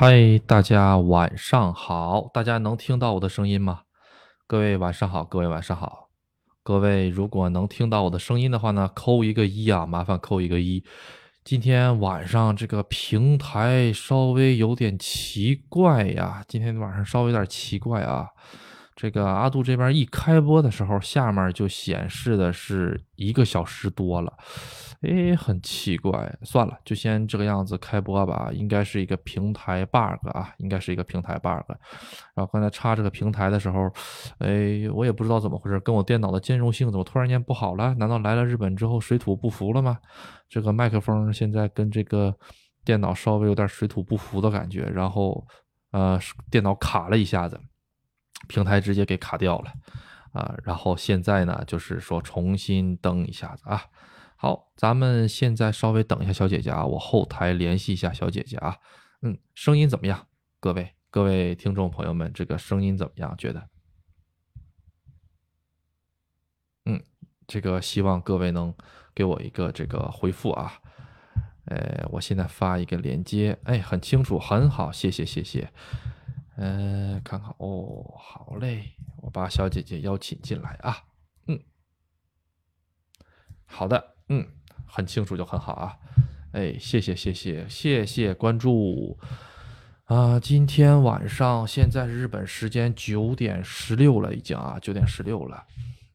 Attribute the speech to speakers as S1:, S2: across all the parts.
S1: 嗨，大家晚上好！大家能听到我的声音吗？各位晚上好，各位晚上好，各位如果能听到我的声音的话呢，扣一个一啊，麻烦扣一个一。今天晚上这个平台稍微有点奇怪呀，今天晚上稍微有点奇怪啊。这个阿杜这边一开播的时候，下面就显示的是一个小时多了，哎，很奇怪。算了，就先这个样子开播吧。应该是一个平台 bug 啊，应该是一个平台 bug。然后刚才插这个平台的时候，哎，我也不知道怎么回事，跟我电脑的兼容性怎么突然间不好了？难道来了日本之后水土不服了吗？这个麦克风现在跟这个电脑稍微有点水土不服的感觉，然后呃，电脑卡了一下子。平台直接给卡掉了，啊，然后现在呢，就是说重新登一下子啊。好，咱们现在稍微等一下小姐姐啊，我后台联系一下小姐姐啊。嗯，声音怎么样？各位各位听众朋友们，这个声音怎么样？觉得？嗯，这个希望各位能给我一个这个回复啊。呃，我现在发一个连接，哎，很清楚，很好，谢谢谢谢。嗯，看看哦，好嘞，我把小姐姐邀请进来啊。嗯，好的，嗯，很清楚就很好啊。哎，谢谢谢谢谢谢关注啊！今天晚上现在日本时间九点十六了，已经啊，九点十六了。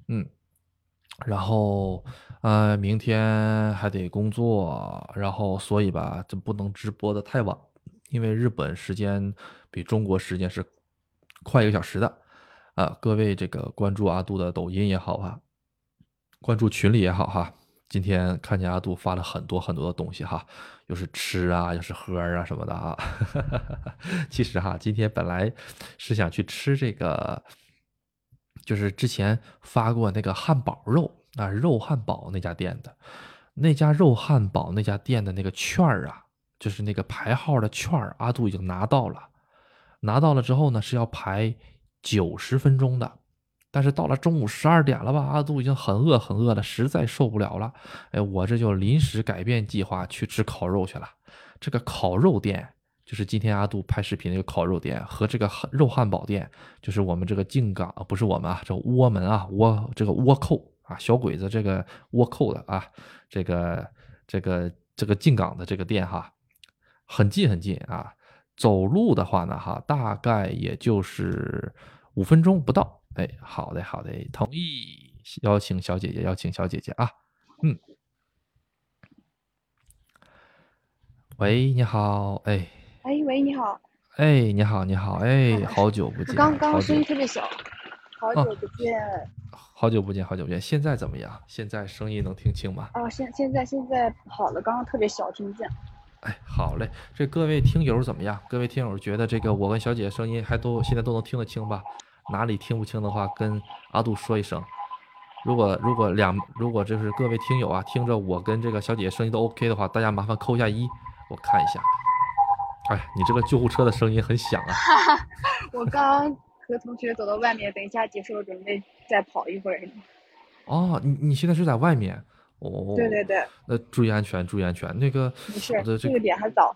S1: 嗯，然后呃，明天还得工作，然后所以吧，就不能直播的太晚。因为日本时间比中国时间是快一个小时的，啊，各位这个关注阿杜的抖音也好哈，关注群里也好哈，今天看见阿杜发了很多很多的东西哈，又是吃啊，又是喝啊什么的啊，其实哈，今天本来是想去吃这个，就是之前发过那个汉堡肉啊，肉汉堡那家店的，那家肉汉堡那家店的那个券儿啊。就是那个排号的券儿，阿杜已经拿到了，拿到了之后呢，是要排九十分钟的，但是到了中午十二点了吧，阿杜已经很饿很饿了，实在受不了了，哎，我这就临时改变计划去吃烤肉去了。这个烤肉店就是今天阿杜拍视频那个烤肉店，和这个肉汉堡店，就是我们这个靖港不是我们啊，这窝门啊窝这个倭寇啊小鬼子这个倭寇的啊，这个这个这个靖港的这个店哈。很近很近啊，走路的话呢，哈，大概也就是五分钟不到。哎，好的好的，同意邀请小姐姐，邀请小姐姐啊，嗯，喂，你好，哎，
S2: 哎，喂，你好，
S1: 哎，你好，你好，哎，好久不见，
S2: 刚刚声音特别小，好久不见，
S1: 好久不见，好久不见，现在怎么样？现在声音能听清吗？
S2: 哦，现现在现在好了，刚刚特别小，听不见。
S1: 哎，好嘞，这各位听友怎么样？各位听友觉得这个我跟小姐声音还都现在都能听得清吧？哪里听不清的话，跟阿杜说一声。如果如果两如果就是各位听友啊，听着我跟这个小姐姐声音都 OK 的话，大家麻烦扣一下一，我看一下。哎，你这个救护车的声音很响啊！
S2: 我刚和同学走到外面，等一下结束了，准备再跑一会儿。
S1: 哦，你你现在是在外面？哦，
S2: 对对对，
S1: 那注意安全，注意安全。那个，
S2: 没事，这个点还早，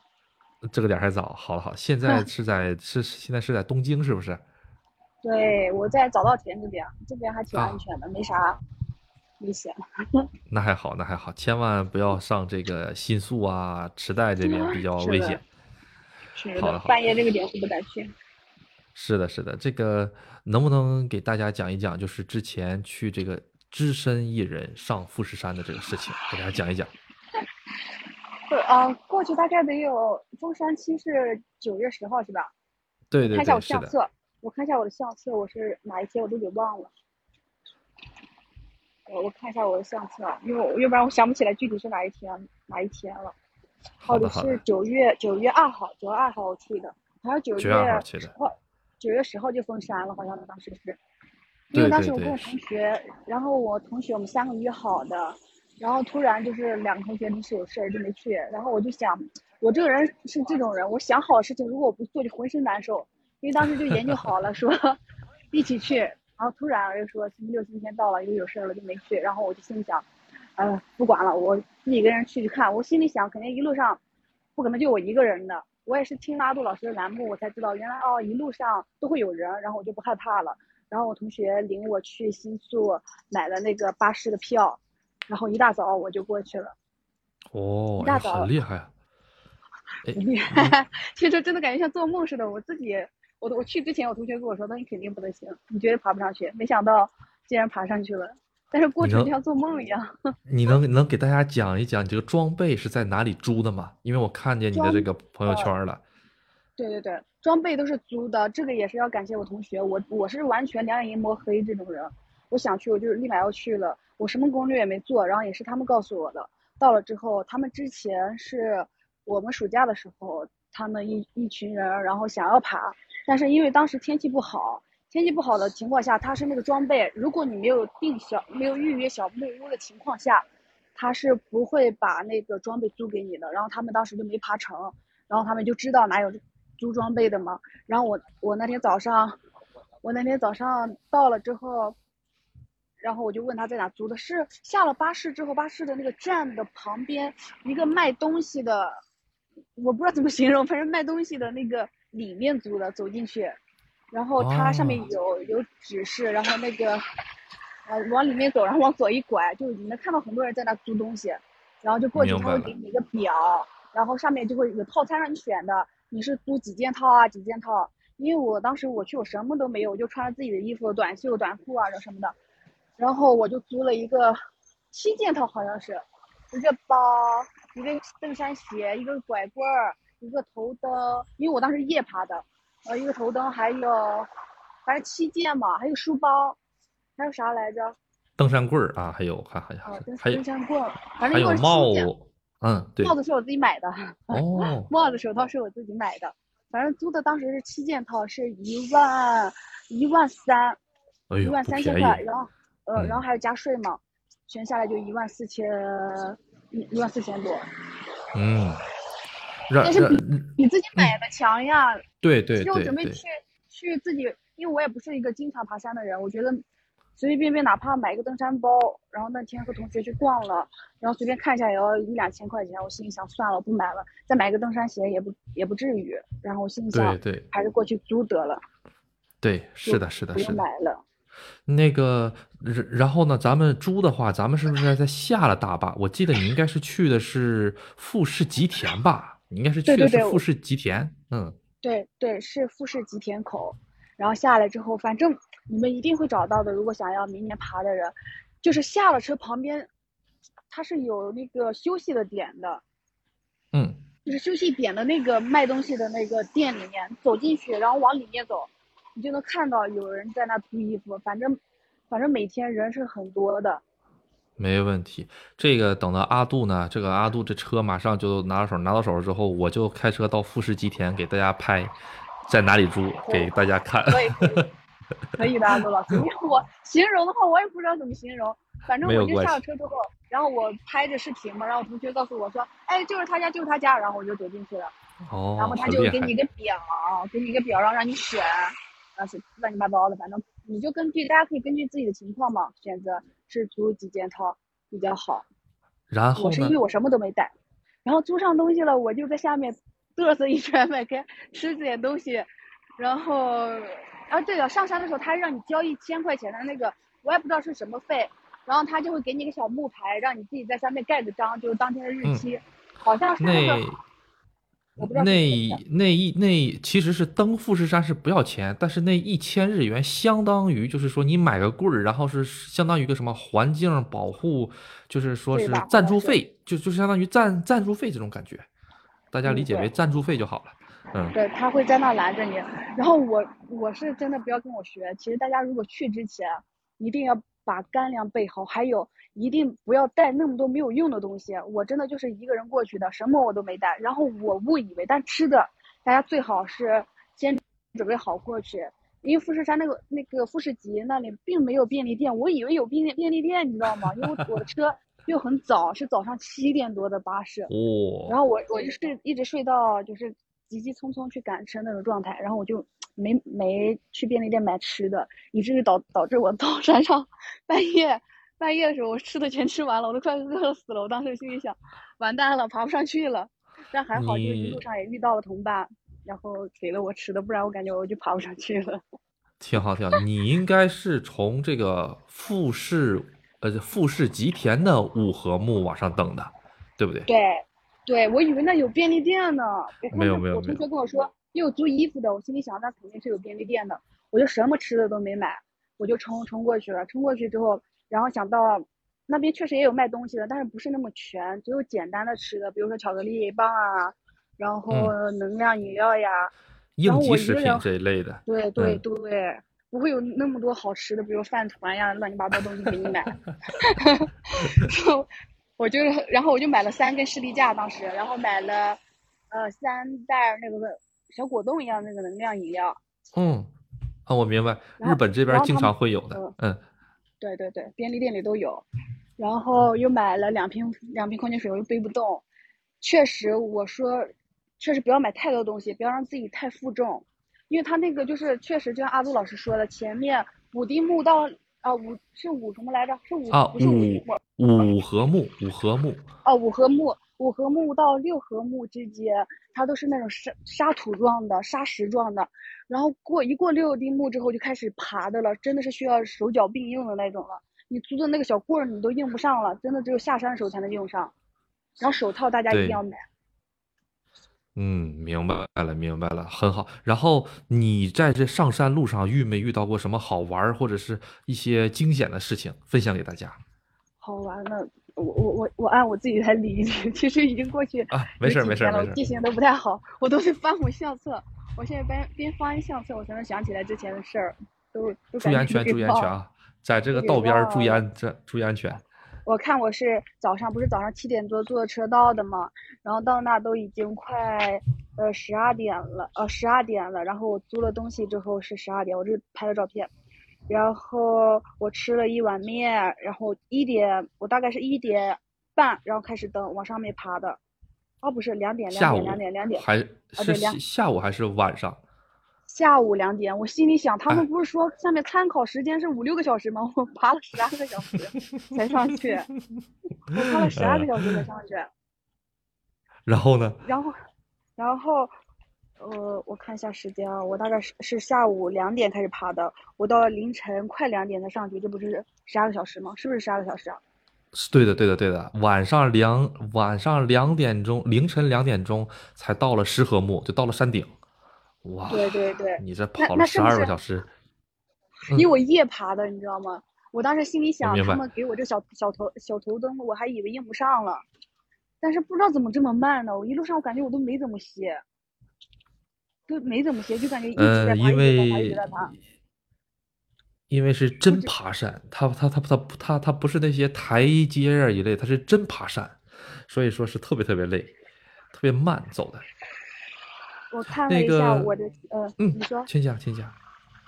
S1: 这个点还早。好了好，现在是在是现在是在东京是不是？
S2: 对，我在早稻田这边，这边还挺安全的，没啥危险。
S1: 那还好，那还好，千万不要上这个新宿啊、池袋这边比较危险。
S2: 是的，好的，半夜这个点是不敢去。
S1: 是的，是的，这个能不能给大家讲一讲，就是之前去这个。只身一人上富士山的这个事情，给大家讲一讲。
S2: 对 啊，过去大概得有中山期是九月十号是吧？
S1: 对对对，
S2: 看一下我相册，我看一下我的相册，我是哪一天我都给忘了。我我看一下我的相册，因为要不然我想不起来具体是哪一天哪一天了。
S1: 好的
S2: 是九月九月二号，九月二号我去的，好像九月十号，九月十号就封山了，好像当时是。因为当时我跟我同学，然后我同学我们三个约好的，然后突然就是两个同学临时有事儿就没去，然后我就想，我这个人是这种人，我想好事情如果我不做就浑身难受，因为当时就研究好了说一起去，然后突然又说星期六星期天到了又有事儿了就没去，然后我就心里想，呃不管了，我自己一个人去去看，我心里想肯定一路上不可能就我一个人的，我也是听拉杜老师的栏目，我才知道原来哦一路上都会有人，然后我就不害怕了。然后我同学领我去新宿买了那个巴士的票，然后一大早我就过去了。
S1: 哦，
S2: 一大早
S1: 很厉害啊！
S2: 厉害，其实真的感觉像做梦似的。我自己，我我去之前，我同学跟我说，那你肯定不能行，你绝对爬不上去。没想到竟然爬上去了，但是过程就像做梦一样。
S1: 你能能给大家讲一讲你这个装备是在哪里租的吗？因为我看见你的这个朋友圈了。
S2: 对对对，装备都是租的，这个也是要感谢我同学。我我是完全两眼一抹黑这种人，我想去我就立马要去了，我什么攻略也没做，然后也是他们告诉我的。到了之后，他们之前是我们暑假的时候，他们一一群人，然后想要爬，但是因为当时天气不好，天气不好的情况下，他是那个装备，如果你没有订小没有预约小木屋的情况下，他是不会把那个装备租给你的。然后他们当时就没爬成，然后他们就知道哪有租装备的嘛。然后我我那天早上，我那天早上到了之后。然后我就问他在哪租的，是下了巴士之后，巴士的那个站的旁边一个卖东西的，我不知道怎么形容，反正卖东西的那个里面租的，走进去，然后它上面有有指示，然后那个呃往里面走，然后往左一拐，就你能看到很多人在那租东西，然后就过去他会给你一个表，然后上面就会有套餐让你选的，你是租几件套啊几件套？因为我当时我去我什么都没有，我就穿着自己的衣服，短袖短裤啊这什么的。然后我就租了一个七件套，好像是一个包、一个登山鞋、一个拐棍儿、一个头灯，因为我当时夜爬的，呃，一个头灯，还有反正七件嘛，还有书包，还有啥来着？
S1: 登山棍儿啊，还有还还有
S2: 登山棍儿，反正一共
S1: 是七件。嗯，对。
S2: 帽子是我自己买的。
S1: 哦。
S2: 帽子、手套是我自己买的，反正租的当时是七件套，是一万一万三，一万三千块，然后。呃，然后还要加税嘛，全下来就一万四千一一万四千多。
S1: 嗯，
S2: 但是比比自己买的强呀。
S1: 对对对。其
S2: 实我准备去去自己，因为我也不是一个经常爬山的人，我觉得随随便便哪怕买一个登山包，然后那天和同学去逛了，然后随便看一下也要一两千块钱，我心里想算了，不买了，再买个登山鞋也不也不至于。然后我心里想，
S1: 对对，
S2: 还是过去租得了。
S1: 对，是的，是的，是的。
S2: 买了。
S1: 那个，然后呢？咱们租的话，咱们是不是在下了大巴？我记得你应该是去的是富士吉田吧？你应该是去的是富士吉田。
S2: 嗯，对对，是富士吉田口。然后下来之后，反正你们一定会找到的。如果想要明年爬的人，就是下了车旁边，它是有那个休息的点的。
S1: 嗯，
S2: 就是休息点的那个卖东西的那个店里面，走进去，然后往里面走。你就能看到有人在那租衣服，反正，反正每天人是很多的。
S1: 没问题，这个等到阿杜呢，这个阿杜这车马上就拿到手，拿到手了之后，我就开车到富士吉田给大家拍，在哪里租给大家看。
S2: 可以，的，阿杜老师，因为我 形容的话，我也不知道怎么形容，反正我就下了车之后，然后我拍着视频嘛，然后同学告诉我说，哎，就是他家，就是他家，然后我就走进去了。
S1: 哦，
S2: 然后他就给你一个表，给你一个表，然后让你选。啊，是乱七八糟的，反正你就根据大家可以根据自己的情况嘛，选择是租几件套比较好。
S1: 然后
S2: 我是因为我什么都没带，然后租上东西了，我就在下面嘚瑟一圈 买开吃点东西，然后，啊对了，上山的时候他让你交一千块钱的那个，我也不知道是什么费，然后他就会给你个小木牌，让你自己在上面盖个章，就是当天的日期，好像是那个。
S1: 那那一那其实是登富士山是不要钱，但是那一千日元相当于就是说你买个棍儿，然后是相当于一个什么环境保护，就是说是赞助费，就就相当于赞赞助费这种感觉，大家理解为赞助费就好了。嗯，
S2: 对他会在那拦着你，然后我我是真的不要跟我学，其实大家如果去之前一定要把干粮备好，还有。一定不要带那么多没有用的东西。我真的就是一个人过去的，什么我都没带。然后我误以为，但吃的大家最好是先准备好过去，因为富士山那个那个富士吉那里并没有便利店，我以为有便利便利店，你知道吗？因为我的车 又很早，是早上七点多的巴士。
S1: 哦。
S2: 然后我我就睡一直睡到就是急急匆匆去赶车那种状态，然后我就没没去便利店买吃的，以至于导导致我到 山上半夜。半夜的时候，我吃的全吃完了，我都快饿死了。我当时心里想，完蛋了，爬不上去了。但还好，就一路上也遇到了同伴，然后给了我吃的，不然我感觉我就爬不上去了。
S1: 挺好，挺好。你应该是从这个富士，呃，富士吉田的五合目往上登的，对不对？
S2: 对，对，我以为那有便利店呢。
S1: 没有，没有。
S2: 我同学跟我说有租衣服的，我心里想那肯定是有便利店的，我就什么吃的都没买，我就冲冲过去了。冲过去之后，然后想到那边确实也有卖东西的，但是不是那么全，只有简单的吃的，比如说巧克力棒啊，然后能量饮料呀。
S1: 应急食品这一类的，
S2: 对对对，不会有那么多好吃的，比如饭团呀，乱七八糟东西给你买。我就，然后我就买了三根士力架，当时，然后买了，呃，三袋那个小果冻一样那个能量饮料。
S1: 嗯，啊，我明白，日本这边经常会有的，嗯。
S2: 对对对，便利店里都有。然后又买了两瓶两瓶矿泉水，我又背不动。确实，我说。确实不要买太多东西，不要让自己太负重，因为他那个就是确实就像阿杜老师说的，前面五丁目到啊五是五什么来着？是五
S1: 啊
S2: 五
S1: 五合目五合目
S2: 哦五合目五合目到六合目之间，它都是那种沙沙土状的沙石状的，然后过一过六丁目之后就开始爬的了，真的是需要手脚并用的那种了。你租的那个小棍儿你都用不上了，真的只有下山的时候才能用上。然后手套大家一定要买。
S1: 嗯，明白了，明白了，很好。然后你在这上山路上遇没遇到过什么好玩或者是一些惊险的事情，分享给大家？
S2: 好玩的，我我我我按我自己来理一理，其实已经过去
S1: 啊，没事没事没
S2: 事，记性都不太好，我都是翻我相册，我现在边边翻相册，我才能想起来之前的事儿，都都
S1: 注意安全，注意安全啊，在这个道边注意安这注意安全。
S2: 我看我是早上不是早上七点多坐车到的嘛，然后到那都已经快呃十二点了，呃十二点了。然后我租了东西之后是十二点，我就拍了照片。然后我吃了一碗面，然后一点我大概是一点半，然后开始登往上面爬的。哦，不是两点，两点，两点，两点，
S1: 还是下午还是晚上？
S2: 下午两点，我心里想，他们不是说下面参考时间是五六个小时吗？我爬了十二个小时才上去，我爬了十二个小时才上去。
S1: 然后呢？
S2: 然后，然后，呃，我看一下时间啊，我大概是是下午两点开始爬的，我到凌晨快两点才上去，这不是十二个小时吗？是不是十二个小时啊？
S1: 是对的，对的，对的。晚上两晚上两点钟，凌晨两点钟才到了石河木，就到了山顶。哇，
S2: 对对对，
S1: 你这跑了十二个小时，
S2: 因为我夜爬的，你知道吗？我当时心里想，他们给我这小小头小头灯，我还以为用不上了，但是不知道怎么这么慢呢？我一路上我感觉我都没怎么歇，都没怎么歇，就感觉一直在爬，一直在爬。
S1: 因为是真爬山，他他他他他他不是那些台阶啊一类，他是真爬山，所以说是特别特别累，特别慢走的。
S2: 我看了一下我的，呃，你说，
S1: 请讲，请讲。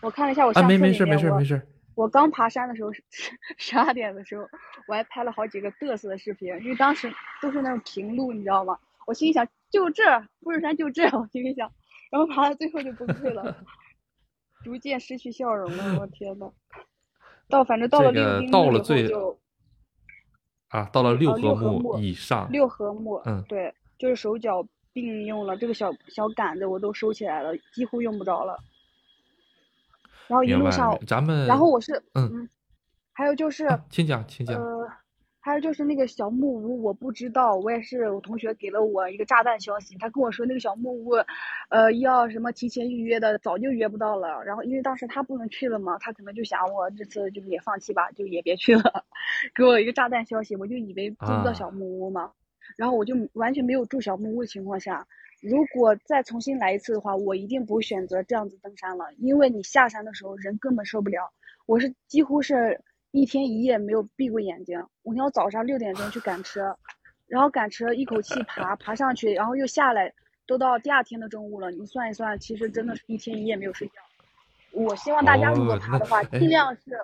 S2: 我看了一下我相册
S1: 里面，没事，没事，没事。
S2: 我刚爬山的时候是十二点的时候，我还拍了好几个嘚瑟的视频，因为当时都是那种平路，你知道吗？我心里想，就这，富士山就这，我心里想，然后爬到最后就崩溃了，逐渐失去笑容了。我天呐，到反正到了六丁
S1: 目以
S2: 就，
S1: 啊，到了六
S2: 合
S1: 目以上，
S2: 六合目，
S1: 嗯，
S2: 对，就是手脚。并用了这个小小杆子，我都收起来了，几乎用不着了。然后一路上，
S1: 咱们，
S2: 然后我是，嗯，还有就是，
S1: 请讲，请讲。
S2: 呃，还有就是那个小木屋，我不知道，我也是我同学给了我一个炸弹消息，他跟我说那个小木屋，呃，要什么提前预约的，早就约不到了。然后因为当时他不能去了嘛，他可能就想我这次就也放弃吧，就也别去了，给我一个炸弹消息，我就以为租不到小木屋嘛。然后我就完全没有住小木屋的情况下，如果再重新来一次的话，我一定不会选择这样子登山了，因为你下山的时候人根本受不了。我是几乎是一天一夜没有闭过眼睛，我要早上六点钟去赶车，然后赶车一口气爬爬上去，然后又下来，都到第二天的中午了。你算一算，其实真的是一天一夜没有睡觉。我希望大家如果爬的话，尽量是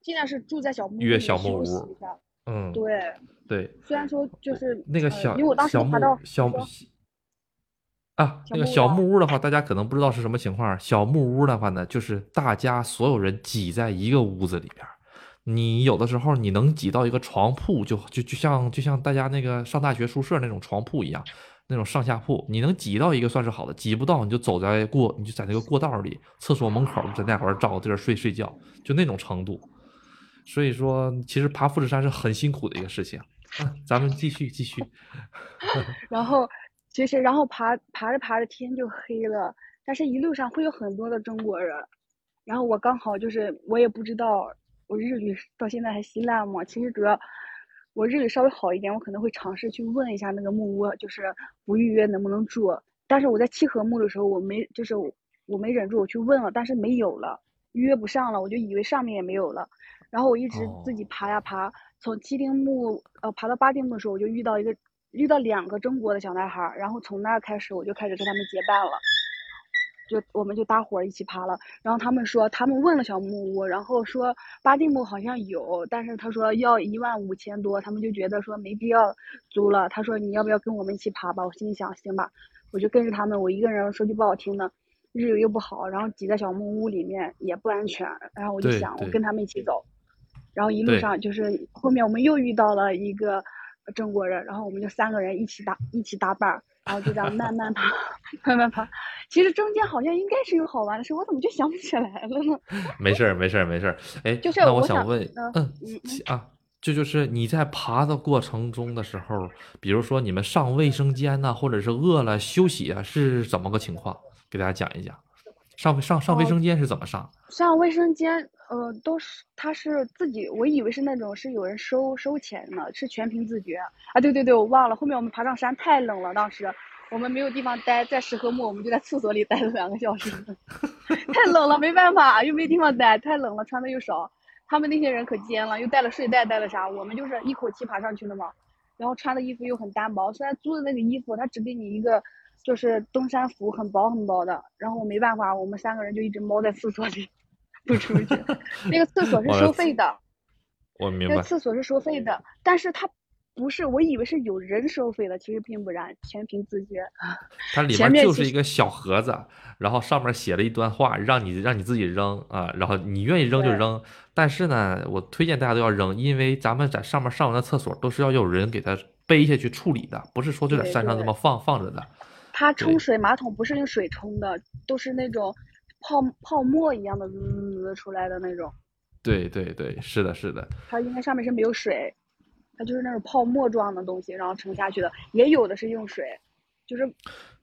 S2: 尽量是住在小木屋里休息一下。
S1: 嗯，
S2: 对。
S1: 对，
S2: 虽然说就是
S1: 那个小
S2: 因为我当时爬到
S1: 小啊，那个小木屋的话，大家可能不知道是什么情况。小木屋的话呢，就是大家所有人挤在一个屋子里边，你有的时候你能挤到一个床铺，就就就像就像大家那个上大学宿舍那种床铺一样，那种上下铺，你能挤到一个算是好的，挤不到你就走在过，你就在那个过道里，厕所门口在那块儿找个地儿睡睡觉，就那种程度。所以说，其实爬富士山是很辛苦的一个事情。咱们继续继续。
S2: 然后，其实然后爬爬着爬着天就黑了，但是一路上会有很多的中国人。然后我刚好就是我也不知道我日语到现在还稀烂吗？其实主要。我日语稍微好一点，我可能会尝试去问一下那个木屋，就是不预约能不能住。但是我在七合木的时候，我没就是我没忍住，我去问了，但是没有了，预约不上了，我就以为上面也没有了。然后我一直自己爬呀爬，从七丁目呃爬到八丁目的时候，我就遇到一个遇到两个中国的小男孩，然后从那开始我就开始跟他们结伴了。就我们就搭伙一起爬了，然后他们说他们问了小木屋，然后说巴定木好像有，但是他说要一万五千多，他们就觉得说没必要租了。他说你要不要跟我们一起爬吧？我心里想行吧，我就跟着他们。我一个人说句不好听的，日语又不好，然后挤在小木屋里面也不安全。然后我就想我跟他们一起走，然后一路上就是后面我们又遇到了一个中国人，然后我们就三个人一起搭一起搭伴儿。然后就这样慢慢爬，慢慢爬。其实中间好像应该是有好玩的事，我怎么就想不起来了呢？
S1: 没事儿，没事儿，没事儿。哎，
S2: 就是
S1: 那我
S2: 想
S1: 问，嗯嗯啊，这就是你在爬的过程中的时候，比如说你们上卫生间呐，或者是饿了休息啊，是怎么个情况？给大家讲一讲。上上上卫生间是怎么上？
S2: 上卫生间。呃，都是他是自己，我以为是那种是有人收收钱呢，是全凭自觉啊！对对对，我忘了，后面我们爬上山太冷了，当时我们没有地方待，在石河木，我们就在厕所里待了两个小时，太冷了，没办法，又没地方待，太冷了，穿的又少。他们那些人可尖了，又带了睡袋，带了啥？我们就是一口气爬上去的嘛，然后穿的衣服又很单薄，虽然租的那个衣服，他只给你一个就是登山服，很薄很薄的，然后我没办法，我们三个人就一直猫在厕所里。不出去，那个厕所是收费的。
S1: 我明白。
S2: 那厕所是收费的，但是它不是，我以为是有人收费的，其实并不然，全凭自觉。
S1: 它里面就是一个小盒子，然后上面写了一段话，让你让你自己扔啊，然后你愿意扔就扔。但是呢，我推荐大家都要扔，因为咱们在上面上完的厕所都是要有人给它背下去处理的，不是说就在山上这么放放着的。
S2: 它冲水马桶不是用水冲的，都是那种。泡泡沫一样的滋出来的那种，
S1: 对对对，是的，是的。
S2: 它应该上面是没有水，它就是那种泡沫状的东西，然后沉下去的。也有的是用水，就是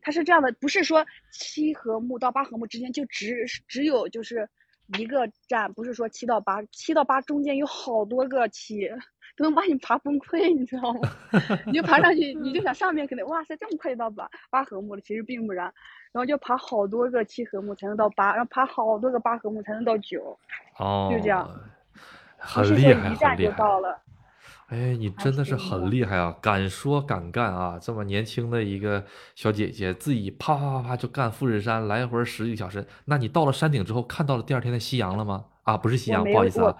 S2: 它是这样的，不是说七和木到八和木之间就只只有就是一个站，不是说七到八，七到八中间有好多个七，都能把你爬崩溃，你知道吗？你就爬上去，你就想上面肯定哇塞这么快就到八八合目了，其实并不然。然后就爬好多个七合目才能到八，然后爬好多个八合目才能到九，
S1: 哦，
S2: 就这样，
S1: 很厉害，
S2: 很厉害。
S1: 哎，你真的是很厉害啊，敢说敢干啊！这么年轻的一个小姐姐，自己啪啪啪啪就干富士山，来回十几个小时。那你到了山顶之后，看到了第二天的夕阳了吗？啊，不是夕阳，不好意思啊。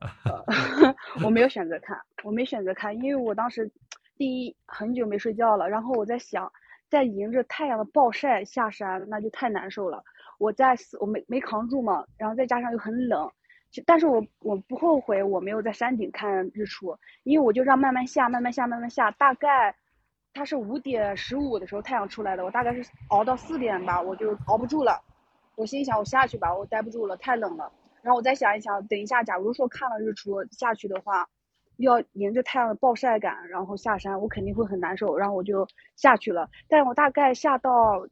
S2: 我没有选择看，我没选择看，因为我当时第一很久没睡觉了，然后我在想。在迎着太阳的暴晒下山，那就太难受了。我在我没没扛住嘛，然后再加上又很冷，但是我我不后悔我没有在山顶看日出，因为我就让慢慢下，慢慢下，慢慢下。大概它是五点十五的时候太阳出来的，我大概是熬到四点吧，我就熬不住了。我心想我下去吧，我待不住了，太冷了。然后我再想一想，等一下，假如说看了日出下去的话。要迎着太阳的暴晒感，然后下山，我肯定会很难受，然后我就下去了。但我大概下到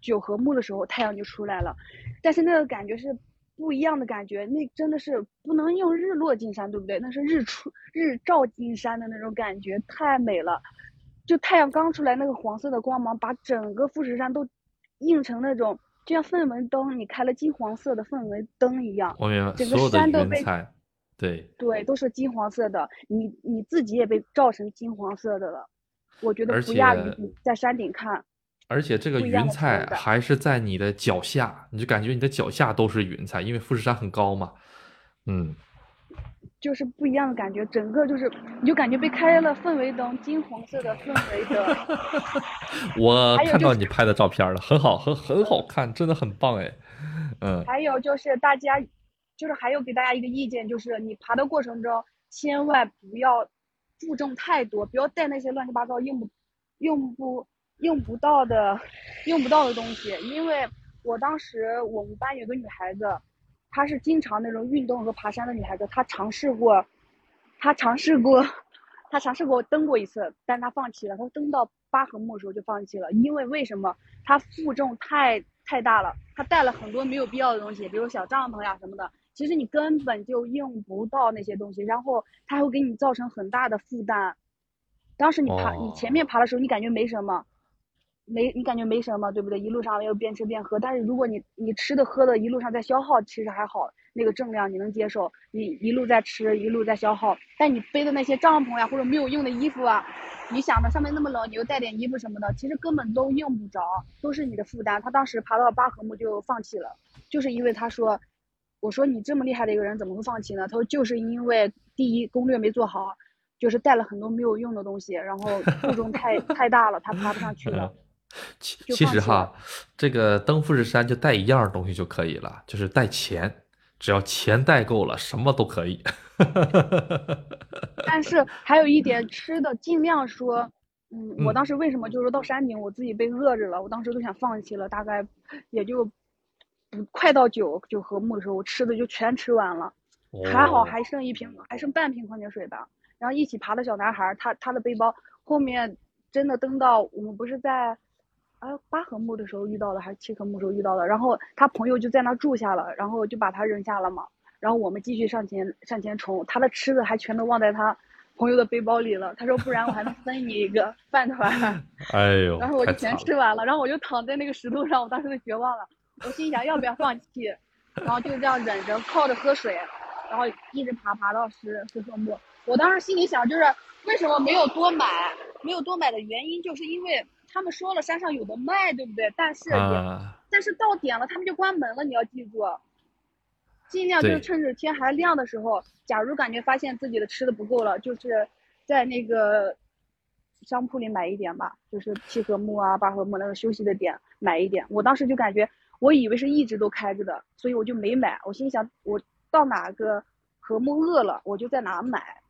S2: 九合目的时候，太阳就出来了，但是那个感觉是不一样的感觉，那真的是不能用日落金山，对不对？那是日出日照金山的那种感觉，太美了。就太阳刚出来，那个黄色的光芒把整个富士山都映成那种，就像氛围灯，你开了金黄色的氛围灯一样，
S1: 我明白，
S2: 整个山都被。
S1: 对
S2: 对，都是金黄色的，你你自己也被照成金黄色的了，我觉得不亚于在山顶看。
S1: 而且这个云彩还是在你的脚下，你就感觉你的脚下都是云彩，因为富士山很高嘛。嗯，
S2: 就是不一样的感觉，整个就是你就感觉被开了氛围灯，金黄色的氛围灯。
S1: 我看到你拍的照片了，很好，很很好看，真的很棒哎。嗯。
S2: 还有就是大家。就是还有给大家一个意见，就是你爬的过程中，千万不要负重太多，不要带那些乱七八糟用不用不用不到的，用不到的东西。因为我当时我们班有个女孩子，她是经常那种运动和爬山的女孩子，她尝试过，她尝试过，她尝试过登过一次，但她放弃了。她登到八合木的时候就放弃了，因为为什么？她负重太太大了，她带了很多没有必要的东西，比如小帐篷呀什么的。其实你根本就用不到那些东西，然后它还会给你造成很大的负担。当时你爬，你前面爬的时候，你感觉没什么，没你感觉没什么，对不对？一路上又边吃边喝。但是如果你你吃的喝的一路上在消耗，其实还好，那个重量你能接受。你一路在吃，一路在消耗。但你背的那些帐篷呀，或者没有用的衣服啊，你想着上面那么冷，你又带点衣服什么的，其实根本都用不着，都是你的负担。他当时爬到八合目就放弃了，就是因为他说。我说你这么厉害的一个人怎么会放弃呢？他说就是因为第一攻略没做好，就是带了很多没有用的东西，然后负重太 太大了，他爬不上去了。
S1: 其其实哈，这个登富士山就带一样东西就可以了，就是带钱，只要钱带够了，什么都可以。
S2: 但 是还有一点吃的，尽量说，嗯，我当时为什么就是到山顶我自己被饿着了，我当时都想放弃了，大概也就。快到九九合目的时候，我吃的就全吃完了，还好还剩一瓶，还剩半瓶矿泉水吧。然后一起爬的小男孩，他他的背包后面真的登到我们不是在，啊八合目的时候遇到了，还是七合目时候遇到的。然后他朋友就在那住下了，然后就把他扔下了嘛。然后我们继续上前上前冲，他的吃的还全都忘在他朋友的背包里了。他说不然我还能分你一个饭团。
S1: 哎呦，
S2: 然后我就全吃完了，然后我就躺在那个石头上，我当时就绝望了。我心想要不要放弃，然后就这样忍着靠着喝水，然后一直爬爬到十十合目。我当时心里想就是为什么没有多买，没有多买的原因就是因为他们说了山上有的卖，对不对？但是但是到点了他们就关门了，你要记住，尽量就是趁着天还亮的时候，假如感觉发现自己的吃的不够了，就是在那个商铺里买一点吧，就是七合木啊八合木那个休息的点买一点。我当时就感觉。我以为是一直都开着的，所以我就没买。我心想，我到哪个和睦饿了，我就在哪买。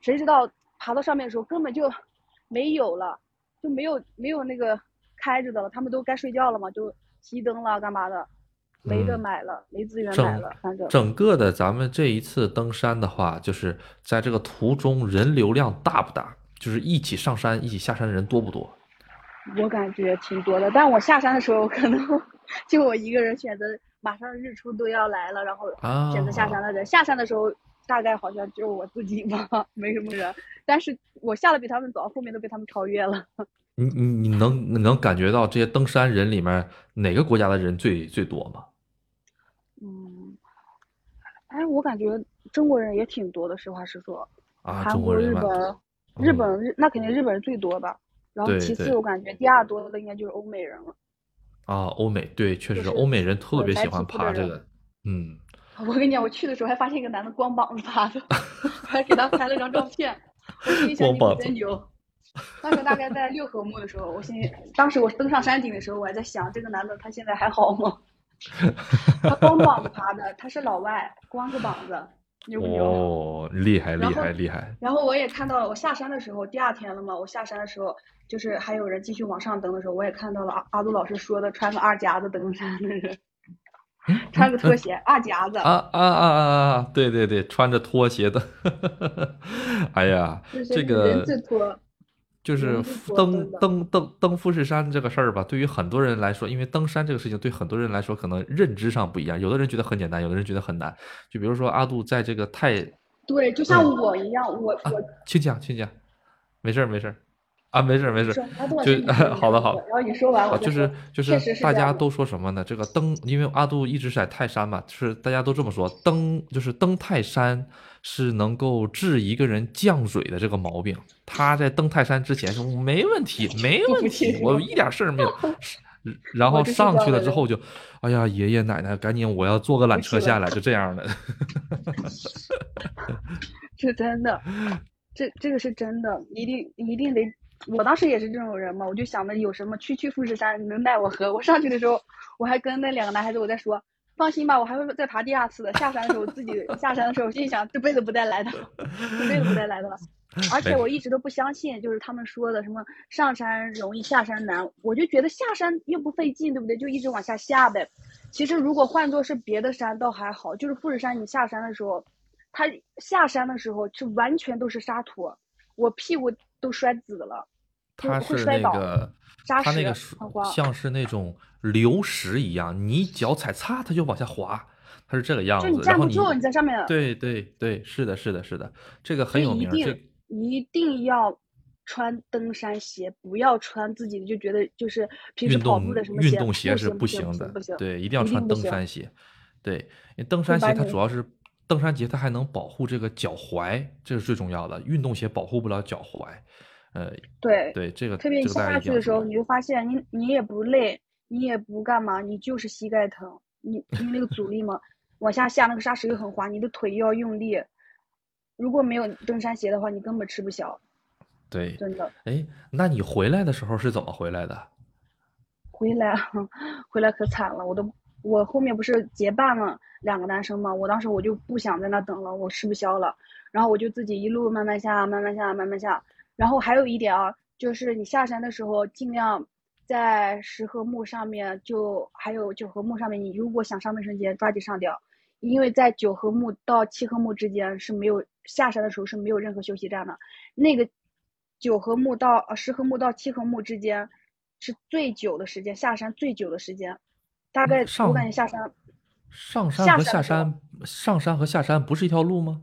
S2: 谁知道爬到上面的时候根本就没有了，就没有没有那个开着的了。他们都该睡觉了嘛，就熄灯了，干嘛的？没得买了，没资源买了。反正
S1: 整个的咱们这一次登山的话，就是在这个途中人流量大不大？就是一起上山、一起下山的人多不多？
S2: 我感觉挺多的，但我下山的时候可能。就我一个人选择，马上日出都要来了，然后选择下山的人。下山的时候，大概好像就我自己吧，没什么人。但是我下的比他们早，后面都被他们超越了。
S1: 你你你能你能感觉到这些登山人里面哪个国家的人最最多吗？
S2: 嗯，哎，我感觉中国人也挺多的，实话实说。
S1: 啊，
S2: 韩国、日本，日本日那肯定日本人最多吧。然后其次，我感觉第二多的应该就是欧美人了。
S1: 啊，欧美对，确实是欧美人特别喜欢爬这个。嗯，
S2: 我跟你讲，我去的时候还发现一个男的光膀子爬的，还给他拍了张照片。我心想你真牛。当时大概在六合目的时候，我心当时我登上山顶的时候，我还在想这个男的他现在还好吗？他光膀子爬的，他是老外，光着膀子，牛不牛？
S1: 哦，厉害厉害厉害。
S2: 然后我也看到了，我下山的时候，第二天了嘛，我下山的时候。就是还有人继续往上登的时候，我也看到了阿阿杜老师说的穿个二夹子登山的人，穿个拖鞋二夹子
S1: 啊啊啊啊啊！对对对，穿着拖鞋的，哎呀，这个就是登登登登富士山这个事儿吧，对于很多人来说，因为登山这个事情对很多人来说可能认知上不一样，有的人觉得很简单，有的人觉得很难。就比如说阿杜在这个太
S2: 对，就像我一样，我我
S1: 请讲请讲，没事儿没事儿。啊，没事没事，
S2: 就
S1: 好的好的。
S2: 然后你说完，我
S1: 就是就是大家都说什么呢？这个登，因为阿杜一直在泰山嘛，就是大家都这么说，登就是登泰山是能够治一个人降水的这个毛病。他在登泰山之前说没问题，没问题，我一点事儿没有。然后上去了之后就，哎呀，爷爷奶奶，赶紧我要坐个缆车下来，就这样的。
S2: 是真的，这这个是真的，一定一定得。我当时也是这种人嘛，我就想着有什么区区富士山能奈我何。我上去的时候，我还跟那两个男孩子我在说，放心吧，我还会再爬第二次的。下山的时候，自己下山的时候心想，这辈子不带来的，这辈子不带来的了。而且我一直都不相信，就是他们说的什么上山容易下山难，我就觉得下山又不费劲，对不对？就一直往下下呗。其实如果换作是别的山倒还好，就是富士山，你下山的时候，它下山的时候是完全都是沙土，我屁股都摔紫了，
S1: 它
S2: 是那
S1: 个它那个像是那种流石一样，你脚踩擦它就往下滑，它是这个样子。
S2: 就你站不住，你在上面。
S1: 对对对，是的，是的，是的，这个很有名。就
S2: 一定要穿登山鞋，不要穿自己的，就觉得就是平时跑步的什么
S1: 运动鞋是
S2: 不
S1: 行的，
S2: 不行，
S1: 对，一定要穿登山鞋。对，因为登山鞋它主要是登山鞋，它还能保护这个脚踝，这是最重要的。运动鞋保护不了脚踝，呃，
S2: 对
S1: 对，这个
S2: 特别你下去的时候，你就发现你你也不累，你也不干嘛，你就是膝盖疼，你因为那个阻力嘛，往下下那个沙石又很滑，你的腿又要用力。如果没有登山鞋的话，你根本吃不消。
S1: 对，
S2: 真的。
S1: 哎，那你回来的时候是怎么回来的？
S2: 回来，回来可惨了。我都，我后面不是结伴了两个男生吗？我当时我就不想在那等了，我吃不消了。然后我就自己一路慢慢下，慢慢下，慢慢下。然后还有一点啊，就是你下山的时候，尽量在石禾木上面，就还有九合木上面，你如果想上卫生间，抓紧上掉。因为在九合木到七合木之间是没有下山的时候是没有任何休息站的，那个九合木到呃十合木到七合木之间是最久的时间，下山最久的时间，大概我感觉下山
S1: 上山和下山上山和下山不是一条路吗？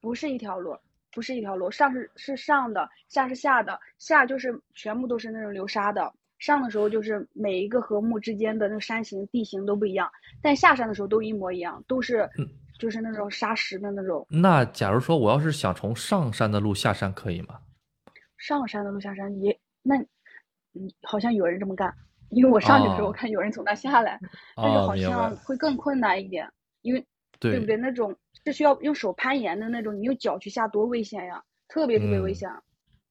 S2: 不是一条路，不是一条路，上是是上的，下是下的，下就是全部都是那种流沙的。上的时候就是每一个和木之间的那个山形地形都不一样，但下山的时候都一模一样，都是就是那种沙石的那种。
S1: 那假如说我要是想从上山的路下山，可以吗？
S2: 上山的路下山也那，嗯，好像有人这么干，因为我上去的时候我看有人从那下来，但是好像会更困难一点，因为对不对？那种是需要用手攀岩的那种，你用脚去下多危险呀，特别特别危险，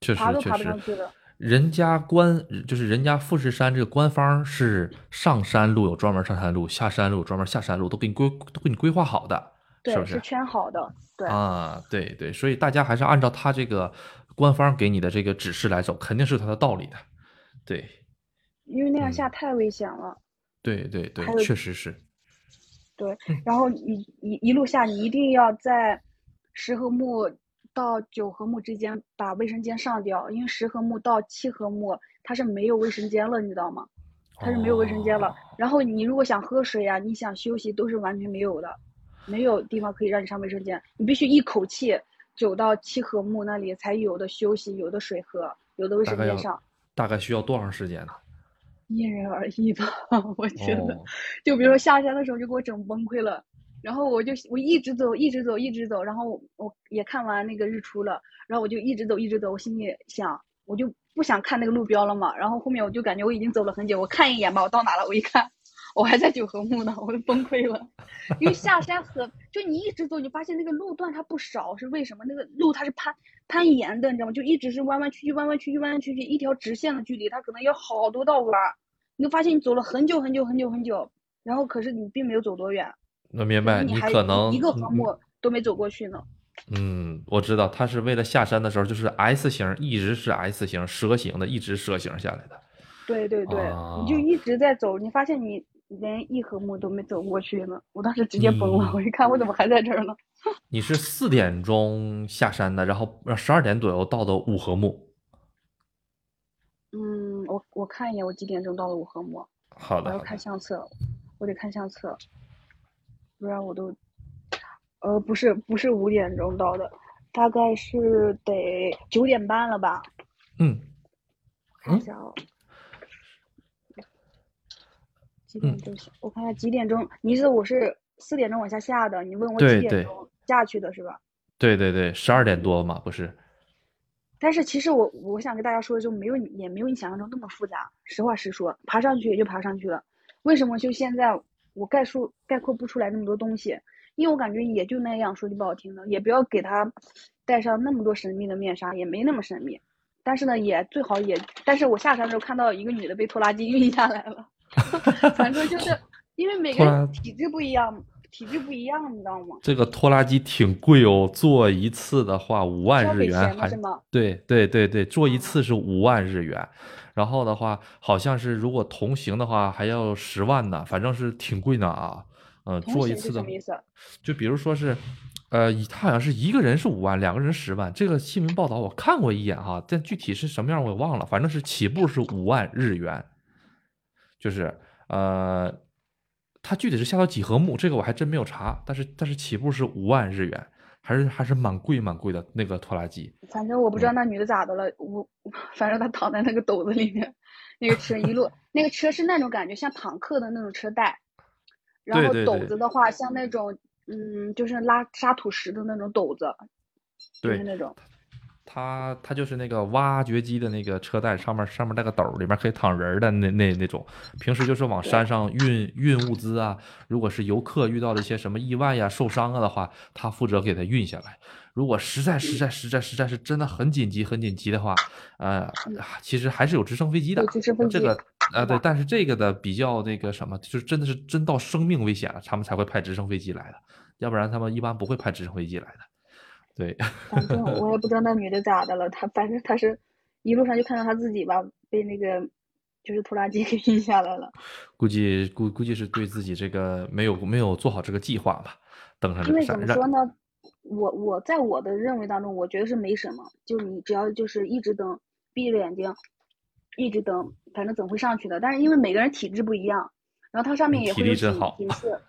S2: 确实爬都爬不上去的。
S1: 人家官就是人家富士山这个官方是上山路有专门上山路，下山路有专门下山路，都给你规都给你规划好的，是不是？
S2: 是圈好的，对
S1: 啊，对对，所以大家还是按照他这个官方给你的这个指示来走，肯定是他的道理的，对。
S2: 因为那样下太危险了。
S1: 对对对，确实是。
S2: 对，然后你一一路下，你一定要在十合木。到九合木之间把卫生间上掉，因为十合木到七合木它是没有卫生间了，你知道吗？它是没有卫生间了。然后你如果想喝水呀，你想休息都是完全没有的，没有地方可以让你上卫生间，你必须一口气走到七合木那里才有的休息，有的水喝，有的卫生间上。
S1: 大概需要多长时间呢？
S2: 因人而异吧，我觉得。就比如说下山的时候就给我整崩溃了。然后我就我一直走，一直走，一直走。然后我也看完那个日出了，然后我就一直走，一直走。我心里想，我就不想看那个路标了嘛。然后后面我就感觉我已经走了很久，我看一眼吧，我到哪了？我一看，我还在九合木呢，我都崩溃了。因为下山和就你一直走，你发现那个路段它不少，是为什么？那个路它是攀攀岩的，你知道吗？就一直是弯弯曲曲，弯弯曲曲，弯弯曲曲，一条直线的距离，它可能有好多道弯。你就发现你走了很久很久很久很久，然后可是你并没有走多远。
S1: 能明白，
S2: 你
S1: 可能
S2: 一个和木都没走过去呢。
S1: 嗯，我知道，他是为了下山的时候就是 S 型，一直是 S 型蛇形的，一直蛇形下来的。
S2: 对对对，你就一直在走，你发现你连一合木都没走过去呢。我当时直接崩了，我一看我怎么还在这儿呢？
S1: 你是四点钟下山的，然后十二点左右到的五合木。
S2: 嗯，我我看一眼，我几点钟到的五合木？
S1: 好的。
S2: 我要看相册，我得看相册。不然我都，呃，不是不是五点钟到的，大概是得九点半了吧？
S1: 嗯，
S2: 看一下哦，几点钟？我看下几点钟？你是我是四点钟往下下的，你问我几点钟下去的是吧？
S1: 对对对，十二点多嘛，不是？
S2: 但是其实我我想跟大家说的就没有也没有你想象中那么复杂。实话实说，爬上去也就爬上去了。为什么就现在？我概述概括不出来那么多东西，因为我感觉也就那样，说句不好听的，也不要给他戴上那么多神秘的面纱，也没那么神秘。但是呢，也最好也，但是我下山的时候看到一个女的被拖拉机运下来了，反正就是 因为每个人体质不一样，体质不一样，你知道吗？
S1: 这个拖拉机挺贵哦，坐一次的话五万日元，还对对对对，坐一次是五万日元，然后的话好像是如果同行的话还要十万呢，反正是挺贵的啊。嗯，坐一次的，就比如说是。呃，他好像是一个人是五万，两个人十万。这个新闻报道我看过一眼哈，但具体是什么样我也忘了。反正是起步是五万日元，就是呃，它具体是下到几何目，这个我还真没有查。但是但是起步是五万日元，还是还是蛮贵蛮贵的那个拖拉机。
S2: 反正我不知道那女的咋的了，我 反正她躺在那个斗子里面，那个车一路，那个车是那种感觉像坦克的那种车带，然后斗子的话像那种。嗯，就是拉沙土石的那种斗子，就是那种。
S1: 它它就是那个挖掘机的那个车带，上面上面带个斗，里面可以躺人的那那那种。平时就是往山上运运物资啊。如果是游客遇到了一些什么意外呀、受伤啊的话，他负责给他运下来。如果实在实在实在实在是真的很紧急很紧急的话，呃，其实还是有直升飞机的。这个啊对，但是这个的比较那个什么，就是真的是真到生命危险了，他们才会派直升飞机来的，要不然他们一般不会派直升飞机来的。对，
S2: 反正我也不知道那女的咋的了，她反正她是一路上就看到她自己吧，被那个就是拖拉机 给运下来了。
S1: 估计估估计是对自己这个没有没有做好这个计划吧，登上这
S2: 个山。因为怎么说呢，我我在我的认为当中，我觉得是没什么，就你只要就是一直蹬，闭着眼睛一直蹬，反正总会上去的。但是因为每个人体质不一样，然后它上面也会有提示。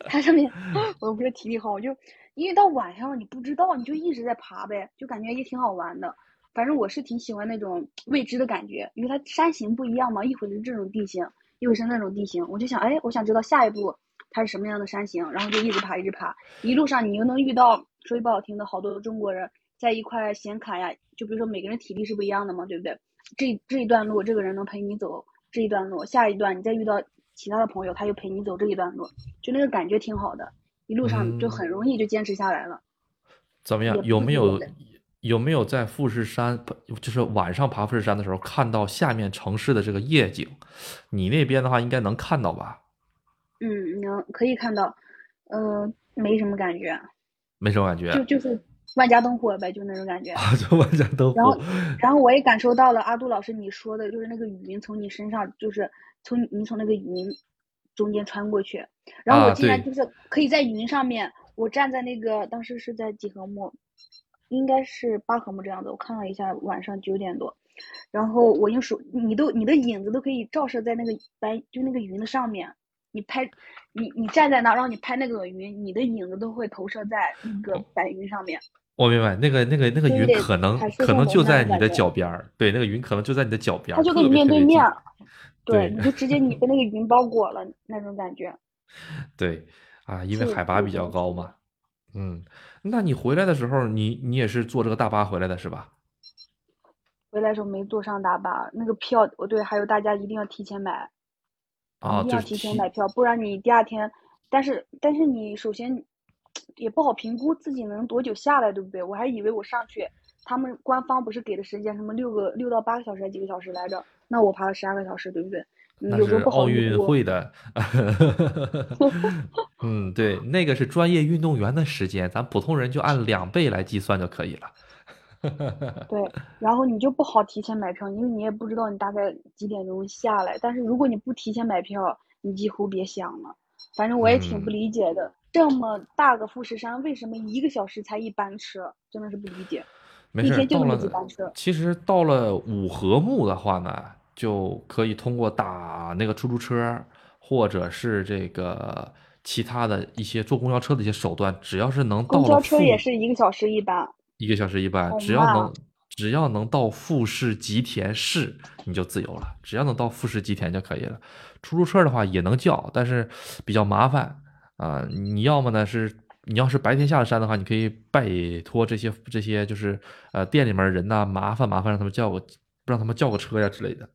S2: 它上面 我不是体力好，我就。因为到晚上了你不知道，你就一直在爬呗，就感觉也挺好玩的。反正我是挺喜欢那种未知的感觉，因为它山形不一样嘛，一会是这种地形，一会是那种地形，我就想，哎，我想知道下一步它是什么样的山形，然后就一直爬，一直爬。一路上你又能遇到说句不好听的，好多中国人在一块显卡呀，就比如说每个人体力是不一样的嘛，对不对？这这一段路这个人能陪你走这一段路，下一段你再遇到其他的朋友，他又陪你走这一段路，就那个感觉挺好的。一路上就很容易就坚持下来了。
S1: 怎么样？有没有有没有在富士山，就是晚上爬富士山的时候看到下面城市的这个夜景？你那边的话应该能看到吧？
S2: 嗯，能可以看到。嗯，没什么感觉。
S1: 没什么感觉。
S2: 就就是万家灯火呗，就那种感觉。
S1: 啊，就万家灯火。
S2: 然后，然后我也感受到了阿杜老师你说的，就是那个云从你身上，就是从你从那个云中间穿过去。然后我竟然就是可以在云上面，我站在那个当时是在几何木，应该是八合木这样子。我看了一下，晚上九点多，然后我用手，你都你的影子都可以照射在那个白就那个云的上面。你拍，你你站在那，然后你拍那个云，你的影子都会投射在那个白云上面。
S1: 我明白，那个那个那个云可能可能就在你的脚边儿，对，那个云可能就在你的脚边儿。
S2: 它就跟你面对面，对，你就直接你被那个云包裹了那种感觉。
S1: 对，啊，因为海拔比较高嘛，嗯，那你回来的时候，你你也是坐这个大巴回来的是吧？
S2: 回来时候没坐上大巴，那个票，哦对，还有大家一定要提前买，
S1: 啊，
S2: 一定要提前买票，不然你第二天，但是但是你首先也不好评估自己能多久下来，对不对？我还以为我上去，他们官方不是给的时间什么六个六到八个小时还几个小时来着？那我爬了十二个小时，对不对？
S1: 那是奥运会的，嗯，对，那个是专业运动员的时间，咱普通人就按两倍来计算就可以了。
S2: 对，然后你就不好提前买票，因为你也不知道你大概几点钟下来。但是如果你不提前买票，你几乎别想了。反正我也挺不理解的，这么大个富士山，为什么一个小时才一班车？真的是不理解。
S1: 没事，到了其实到了五合目的话呢。就可以通过打那个出租车，或者是这个其他的一些坐公交车的一些手段，只要是能到
S2: 公交车也是一个小时一班，
S1: 一个小时一班，只要能只要能到富士吉田市，你就自由了。只要能到富士吉田就可以了。出租车的话也能叫，但是比较麻烦啊。你要么呢是你要是白天下了山的话，你可以拜托这些这些就是呃店里面人呐，麻烦麻烦让他们叫个让他们叫个车呀之类的。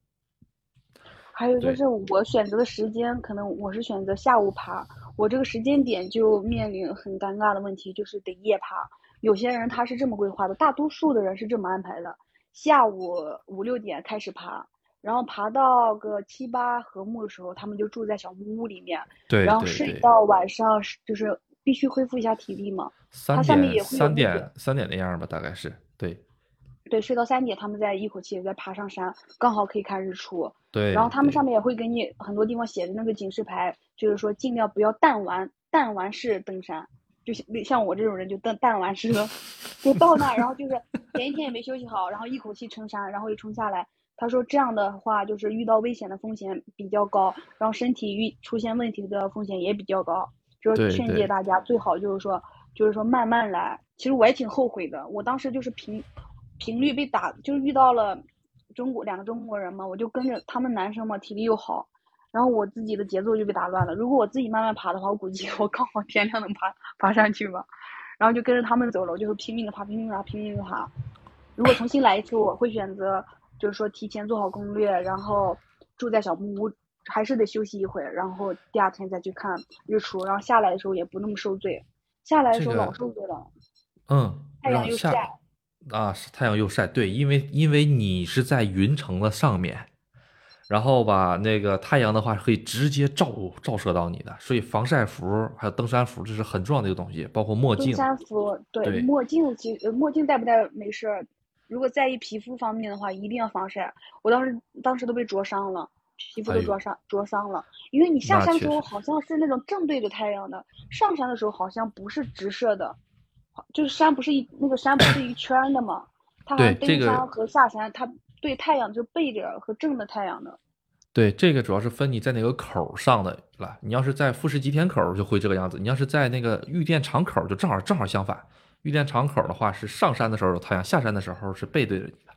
S2: 还有就是我选择的时间，可能我是选择下午爬，我这个时间点就面临很尴尬的问题，就是得夜爬。有些人他是这么规划的，大多数的人是这么安排的：下午五六点开始爬，然后爬到个七八合目的时候，他们就住在小木屋里面，
S1: 对，
S2: 然后睡到晚上就是必须恢复一下体力嘛。
S1: 三
S2: 点
S1: 三点三点那样吧，大概是对。
S2: 对，睡到三点，他们再一口气再爬上山，刚好可以看日出。
S1: 对。
S2: 然后他们上面也会给你很多地方写的那个警示牌，就是说尽量不要弹丸弹丸式登山，就像像我这种人就弹弹丸式，就到那，然后就是前一天也没休息好，然后一口气冲山，然后又冲下来。他说这样的话就是遇到危险的风险比较高，然后身体遇出现问题的风险也比较高，就是劝诫大家最好就是说就是说慢慢来。其实我也挺后悔的，我当时就是频。频率被打，就是遇到了中国两个中国人嘛，我就跟着他们男生嘛，体力又好，然后我自己的节奏就被打乱了。如果我自己慢慢爬的话，我估计 我刚好天亮能爬爬上去吧。然后就跟着他们走了，我就是拼命的爬，拼命的爬，拼命的爬。如果重新来一次，我会选择就是说提前做好攻略，然后住在小木屋，还是得休息一会儿，然后第二天再去看日出，然后下来的时候也不那么受罪。下来的时候老受罪了，
S1: 嗯，
S2: 太阳又晒。
S1: 啊，太阳又晒，对，因为因为你是在云层的上面，然后吧，那个太阳的话可以直接照照射到你的，所以防晒服还有登山服这是很重要的一个东西，包括墨镜。登
S2: 山服对，墨镜其实墨镜戴不戴没事儿，如果在意皮肤方面的话，一定要防晒。我当时当时都被灼伤了，皮肤都灼伤灼伤了，因为你下山的时候好像是那种正对着太阳的，上山的时候好像不是直射的。就是山不是一那个山不是一圈的嘛？它好像登山和下山，它对太阳就背着和正着太阳的。
S1: 对，这个主要是分你在哪个口上的了。你要是在富士吉田口就会这个样子，你要是在那个玉电场口就正好正好相反。玉电场口的话是上山的时候有太阳，下山的时候是背对着你的，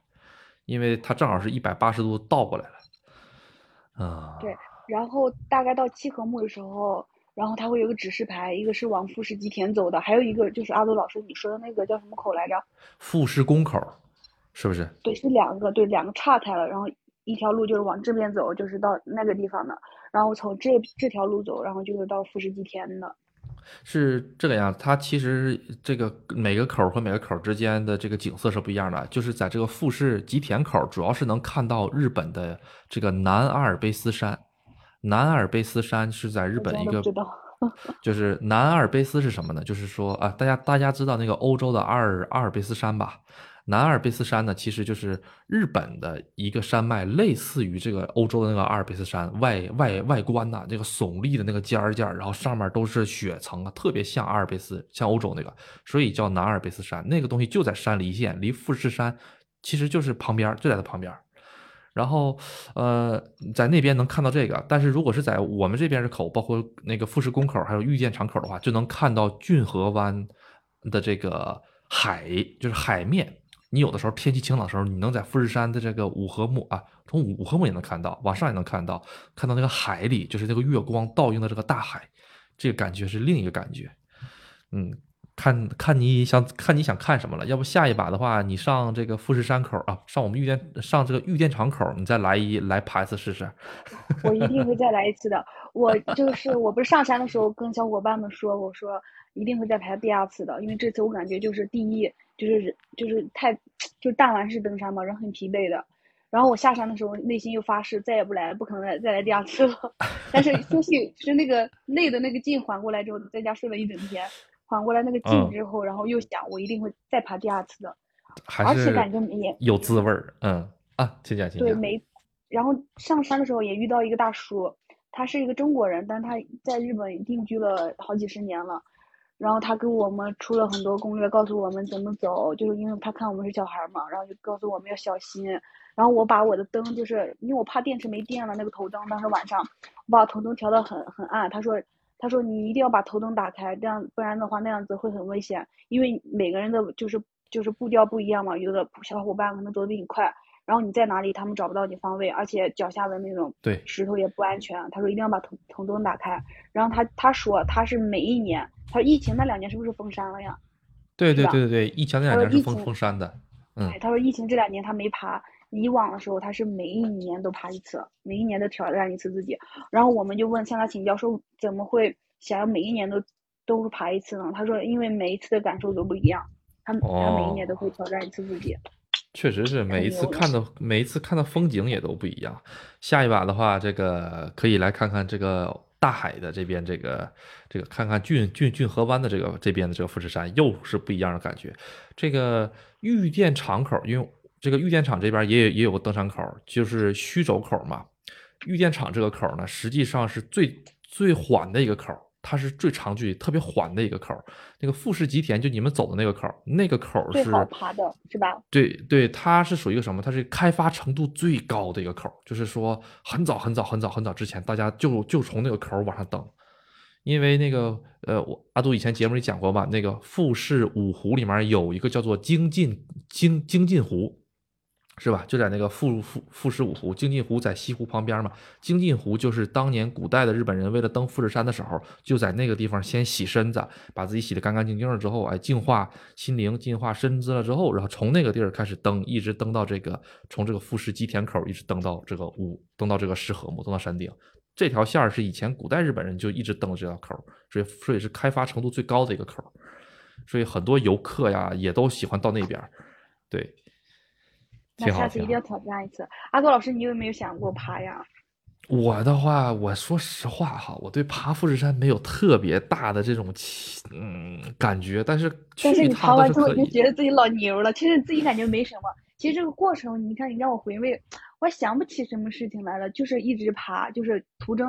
S1: 因为它正好是一百八十度倒过来了。啊。
S2: 对，然后大概到七合目的时候。然后它会有个指示牌，一个是往富士吉田走的，还有一个就是阿杜老师你说的那个叫什么口来着？
S1: 富士宫口，是不是？
S2: 对，是两个，对，两个岔开了，然后一条路就是往这边走，就是到那个地方的，然后从这这条路走，然后就是到富士吉田的。
S1: 是这个样子，它其实这个每个口和每个口之间的这个景色是不一样的，就是在这个富士吉田口，主要是能看到日本的这个南阿尔卑斯山。南阿尔卑斯山是在日本一个，就是南阿尔卑斯是什么呢？就是说啊，大家大家知道那个欧洲的阿尔阿尔卑斯山吧？南阿尔卑斯山呢，其实就是日本的一个山脉，类似于这个欧洲的那个阿尔卑斯山外外外观呐，这个耸立的那个尖儿尖儿，然后上面都是雪层啊，特别像阿尔卑斯，像欧洲那个，所以叫南阿尔卑斯山。那个东西就在山梨县，离富士山其实就是旁边，就在它旁边。然后，呃，在那边能看到这个，但是如果是在我们这边的口，包括那个富士宫口，还有御见场口的话，就能看到骏河湾的这个海，就是海面。你有的时候天气晴朗的时候，你能在富士山的这个五合目啊，从五合目也能看到，往上也能看到，看到那个海里，就是那个月光倒映的这个大海，这个感觉是另一个感觉，嗯。看看你想看你想看什么了，要不下一把的话，你上这个富士山口啊，上我们玉电上这个玉电场口，你再来一来爬一次试试。
S2: 我一定会再来一次的。我就是我不是上山的时候跟小伙伴们说，我说一定会再爬第二次的，因为这次我感觉就是第一，就是就是太就弹丸式登山嘛，人很疲惫的。然后我下山的时候，内心又发誓再也不来，不可能再再来第二次了。但是休息就是那个累的那个劲缓过来之后，在家睡了一整天。缓过来那个劲之后，然后又想，我一定会再爬第二次的，而且感觉也
S1: 有滋味儿。嗯啊，请讲，请讲。
S2: 对，没。然后上山的时候也遇到一个大叔，他是一个中国人，但他在日本定居了好几十年了。然后他给我们出了很多攻略，告诉我们怎么走，就是因为他看我们是小孩嘛，然后就告诉我们要小心。然后我把我的灯，就是因为我怕电池没电了，那个头灯当时晚上我把头灯调的很很暗。他说。他说：“你一定要把头灯打开，这样不然的话那样子会很危险，因为每个人的就是就是步调不一样嘛，有的小伙伴可能走得比你快，然后你在哪里他们找不到你方位，而且脚下的那种石头也不安全。”他说：“一定要把头头灯打开。”然后他他说他是每一年，他说疫情那两年是不是封山了呀？
S1: 对对对对对，疫情那两年是封封山的。嗯，
S2: 他说疫情这两年他没爬。以往的时候，他是每一年都爬一次，每一年都挑战一次自己。然后我们就问向他请教，说怎么会想要每一年都都爬一次呢？他说，因为每一次的感受都不一样，他他每一年都会挑战一次自己。
S1: 确实是每一次看到每一次看到风景也都不一样。下一把的话，这个可以来看看这个大海的这边，这个这个看看郡郡郡河湾的这个这边的这个富士山，又是不一样的感觉。这个玉电厂口，因为这个玉电厂这边也也有个登山口，就是虚轴口嘛。玉电厂这个口呢，实际上是最最缓的一个口。它是最长距离、特别缓的一个口那个富士吉田就你们走的那个口那个口是
S2: 最好爬的，是吧？
S1: 对对，它是属于一个什么？它是开发程度最高的一个口就是说很早很早很早很早之前，大家就就从那个口往上登，因为那个呃，我阿杜以前节目里讲过吧，那个富士五湖里面有一个叫做精进精精进湖。是吧？就在那个富富富士五湖，精进湖在西湖旁边嘛。精进湖就是当年古代的日本人为了登富士山的时候，就在那个地方先洗身子，把自己洗得干干净净了之后，哎，净化心灵、净化身子了之后，然后从那个地儿开始登，一直登到这个从这个富士吉田口一直登到这个五，登到这个石河木，登到山顶。这条线是以前古代日本人就一直登的这条口，所以所以是开发程度最高的一个口，所以很多游客呀也都喜欢到那边，对。
S2: 那下次一定要挑战一次，阿杜老师，你有没有想过爬呀？
S1: 我的话，我说实话哈，我对爬富士山没有特别大的这种嗯感觉，但是
S2: 但是你爬完之后
S1: 就
S2: 觉得自己老牛了，其实自己感觉没什么。其实这个过程，你看你让我回味，我还想不起什么事情来了，就是一直爬，就是途中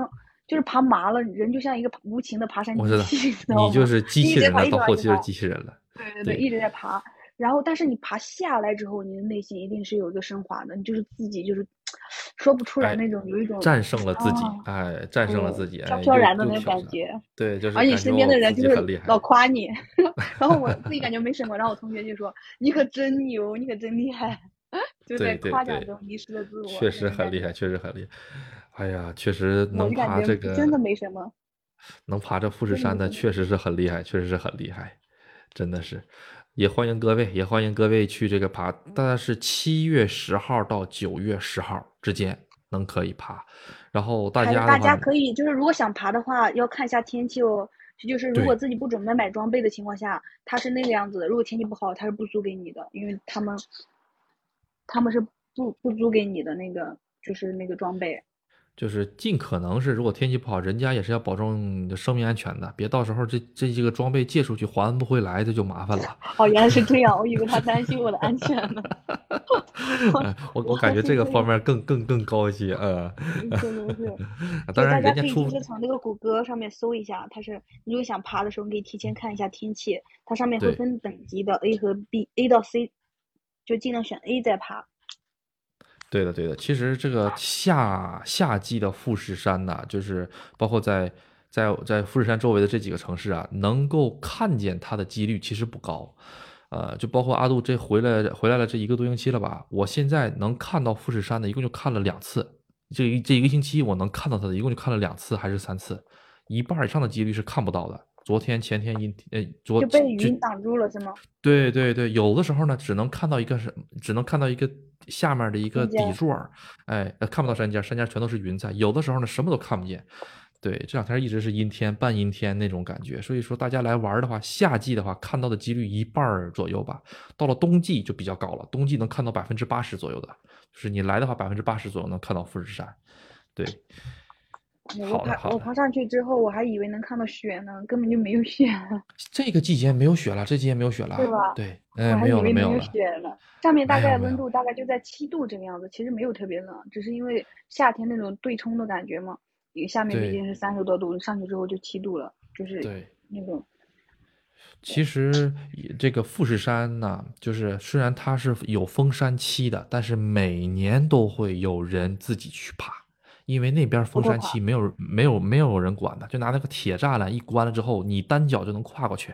S2: 就是爬麻了，人就像一个无情的爬山机 器，
S1: 你就是机器人了，到后期就是机器人了。
S2: 对对对，一直在爬。然后，但是你爬下来之后，你的内心一定是有一个升华的，你就是自己就是 说不出来那种有一种
S1: 战胜了自己，哎，战胜了自己，
S2: 飘飘然的那种感觉。
S1: 对，就是。
S2: 而你身边的人就是老夸你，然后我自己感觉没什么，然后我同学就说：“你可真牛，你可真厉害。”就在夸奖中迷失了自我。
S1: 确实很厉害，确实很厉害。哎呀，确实能爬这个
S2: 真的没什么。
S1: 能爬这富士山的确实是很厉害，确实是很厉害，真的是。也欢迎各位，也欢迎各位去这个爬，大概是七月十号到九月十号之间能可以爬。然后大家
S2: 大家可以就是如果想爬的话，要看一下天气哦。就是如果自己不准备买装备的情况下，它是那个样子的。如果天气不好，它是不租给你的，因为他们他们是不不租给你的那个就是那个装备。
S1: 就是尽可能是，如果天气不好，人家也是要保证你的生命安全的，别到时候这这几个装备借出去还不回来，这就麻烦了。
S2: 哦，原来是这样，我以为他担心我的安全呢。
S1: 我 我感觉这个方面更更更高一些，呃。
S2: 是是是。
S1: 当然，人家
S2: 出。就是从那个谷歌上面搜一下，它是你如果想爬的时候，你可以提前看一下天气，它上面会分等级的 A 和 B，A 到 C，就尽量选 A 再爬。
S1: 对的，对的。其实这个夏夏季的富士山呢，就是包括在在在富士山周围的这几个城市啊，能够看见它的几率其实不高。呃，就包括阿杜这回来回来了这一个多星期了吧，我现在能看到富士山的，一共就看了两次。这一这一个星期我能看到它的，一共就看了两次还是三次，一半以上的几率是看不到的。昨天前天阴呃，昨
S2: 就被云挡住了是吗？
S1: 对对对，有的时候呢，只能看到一个是，只能看到一个下面的一个底座，哎，看不到山尖，山尖全都是云彩。有的时候呢，什么都看不见。对，这两天一直是阴天，半阴天那种感觉。所以说，大家来玩的话，夏季的话看到的几率一半左右吧。到了冬季就比较高了，冬季能看到百分之八十左右的，就是你来的话，百分之八十左右能看到富士山。对。
S2: 我爬我爬上去之后，我还以为能看到雪呢，根本就没有雪。
S1: 这个季节没有雪了，这季节没有雪了，
S2: 对吧？
S1: 对，哎，没有
S2: 了，
S1: 没有
S2: 雪了。上面大概温度大概就在七度这个样子，其实没有特别冷，只是因为夏天那种对冲的感觉嘛。下面毕竟是三十多度，上去之后就七度了，就是
S1: 对
S2: 那种。
S1: 其实这个富士山呢，就是虽然它是有封山期的，但是每年都会有人自己去爬。因为那边封山期没有没有没有人管的，就拿那个铁栅栏一关了之后，你单脚就能跨过去，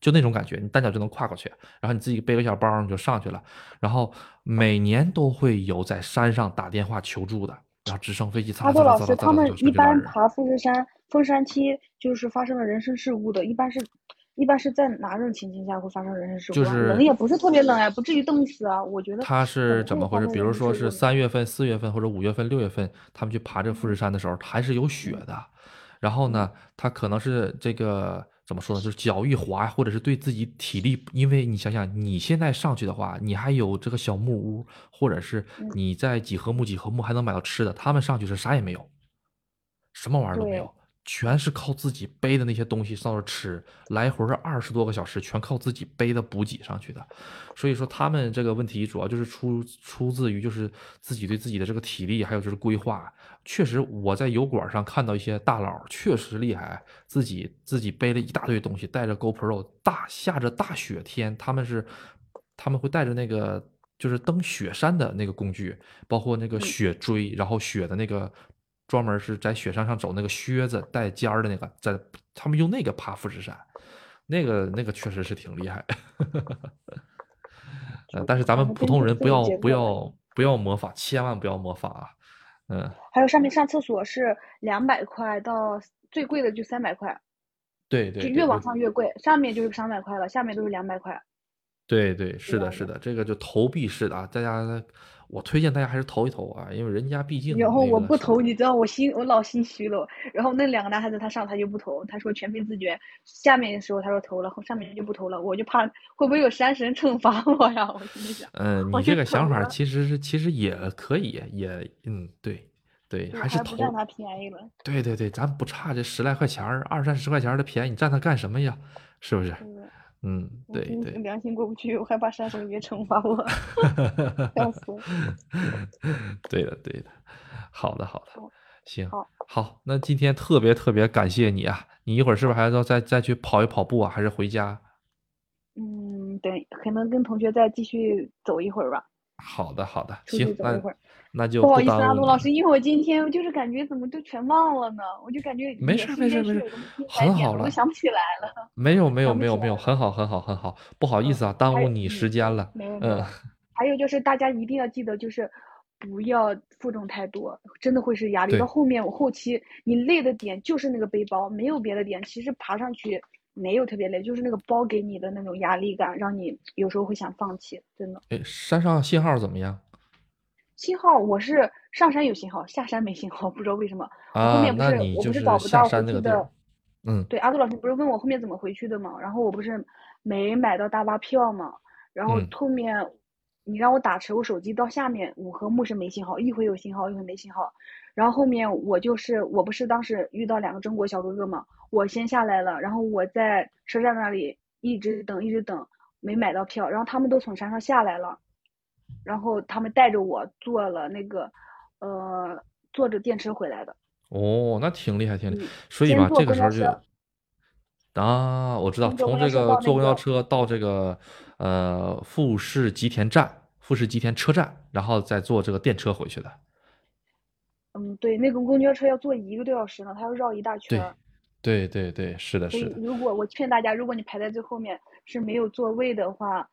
S1: 就那种感觉，你单脚就能跨过去，然后你自己背个小包你就上去了。然后每年都会有在山上打电话求助的，然后直升飞机。
S2: 阿杜老师，他们一般爬富士山封山期就是发生了人身事故的，一般是。一般是在哪种情形下会发生人身事故？
S1: 就是
S2: 冷也不是特别冷呀，不至于冻死啊。我觉得
S1: 他是怎么回事？比如说是三月份、四月份或者五月份、六月份，他们去爬这富士山的时候还是有雪的。然后呢，他可能是这个怎么说呢？就是脚一滑，或者是对自己体力，因为你想想，你现在上去的话，你还有这个小木屋，或者是你在几何木几何木还能买到吃的，他们上去是啥也没有，什么玩意儿都没有。全是靠自己背的那些东西上那吃，来回是二十多个小时，全靠自己背的补给上去的。所以说他们这个问题主要就是出出自于就是自己对自己的这个体力，还有就是规划。确实我在油管上看到一些大佬确实厉害，自己自己背了一大堆东西，带着 GoPro，大下着大雪天，他们是他们会带着那个就是登雪山的那个工具，包括那个雪锥，然后雪的那个。专门是在雪山上走那个靴子带尖儿的那个，在他们用那个爬富士山，那个那个确实是挺厉害。呃，但是咱们普通人不要不要不要模仿，千万不要模仿啊。嗯。
S2: 还有上面上厕所是两百块到最贵的就三百块。
S1: 对对。就
S2: 越往上越贵，上面就是三百块了，下面都是两百块。
S1: 对对，是的，是的，这个就投币式的啊，大家。我推荐大家还是投一投啊，因为人家毕竟。
S2: 然后我不投，你知道我心我老心虚了。然后那两个男孩子他上他就不投，他说全凭自觉。下面的时候他说投了，后上面就不投了。我就怕会不会有山神惩罚我呀？我心里想。
S1: 嗯，你这个想法其实是其实也可以，也嗯对对，还是投。
S2: 占他便宜了。
S1: 对对对，咱不差这十来块钱儿，二三十块钱的便宜，你占他干什么呀？是不是？嗯，对对，
S2: 良心过不去，我害怕山神也惩罚我，笑死。
S1: 对的，对的，好的，好的，行，好，那今天特别特别感谢你啊！你一会儿是不是还要再再去跑一跑步啊？还是回家？
S2: 嗯，对，可能跟同学再继续走一会儿吧。
S1: 好的，好的，行，那那就
S2: 不好意思，阿杜老师，因为我今天就是感觉怎么都全忘了呢？我就感觉
S1: 没事没事没事，很好了，
S2: 我想不起来了。
S1: 没有没有没有没有，很好很好很好，不好意思啊，耽误你时间了。
S2: 没有没有。还有就是大家一定要记得，就是不要负重太多，真的会是压力。到后面我后期你累的点就是那个背包，没有别的点。其实爬上去。没有特别累，就是那个包给你的那种压力感，让你有时候会想放弃。真的。
S1: 哎，山上信号怎么样？
S2: 信号我是上山有信号，下山没信号，不知道为什么。啊，后面不是我不是找不到回去的。
S1: 嗯。
S2: 对，阿杜老师不是问我后面怎么回去的吗？然后我不是没买到大巴票嘛，然后后面你让我打车，我手机到下面五合目是没信号，一会有信号，一会没信号。然后后面我就是我不是当时遇到两个中国小哥哥嘛，我先下来了，然后我在车站那里一直等，一直等，没买到票，然后他们都从山上下来了，然后他们带着我坐了那个，呃，坐着电车回来的。
S1: 哦，那挺厉害，挺厉害。所以吧，这个时候就啊，我知道，从这个坐公交车到这个呃富士吉田站、富士吉田车站，然后再坐这个电车回去的。
S2: 嗯，对，那个公交车要坐一个多小时呢，它要绕一大圈。
S1: 对，对，对，对，是的，是的。
S2: 如果我劝大家，如果你排在最后面是没有座位的话，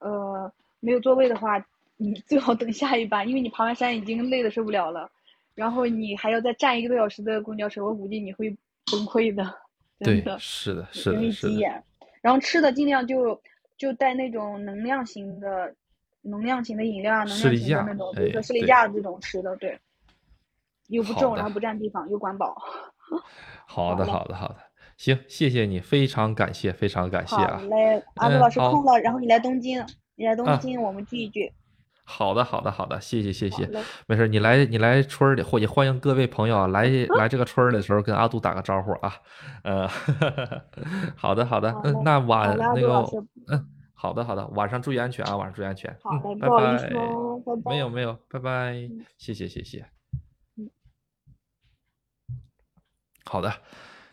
S2: 呃，没有座位的话，你最好等下一班，因为你爬完山已经累得受不了了，然后你还要再站一个多小时的公交车，我估计你会崩溃的。
S1: 对，是的，是的，
S2: 容易急眼。然后吃的尽量就就带那种能量型的、能量型的饮料啊，能量型的那种，比如说士力架这种吃的，对。又不重，然后不占地方，又管饱。
S1: 好的，好的，好的，行，谢谢你，非常感谢，非常感谢啊。
S2: 好嘞，阿杜老师空了，然后你来东京，你来东京，我们聚一聚。
S1: 好的，好的，好的，谢谢，谢谢。没事，你来，你来村里，或也欢迎各位朋友啊，来来这个村的时候跟阿杜打个招呼啊。呃，好的，好的，嗯，那晚那个，嗯，好的，好的，晚上注意安全啊，晚上注意安全。
S2: 好
S1: 嘞，拜
S2: 拜。
S1: 没有，没有，拜拜，谢谢，谢谢。好的，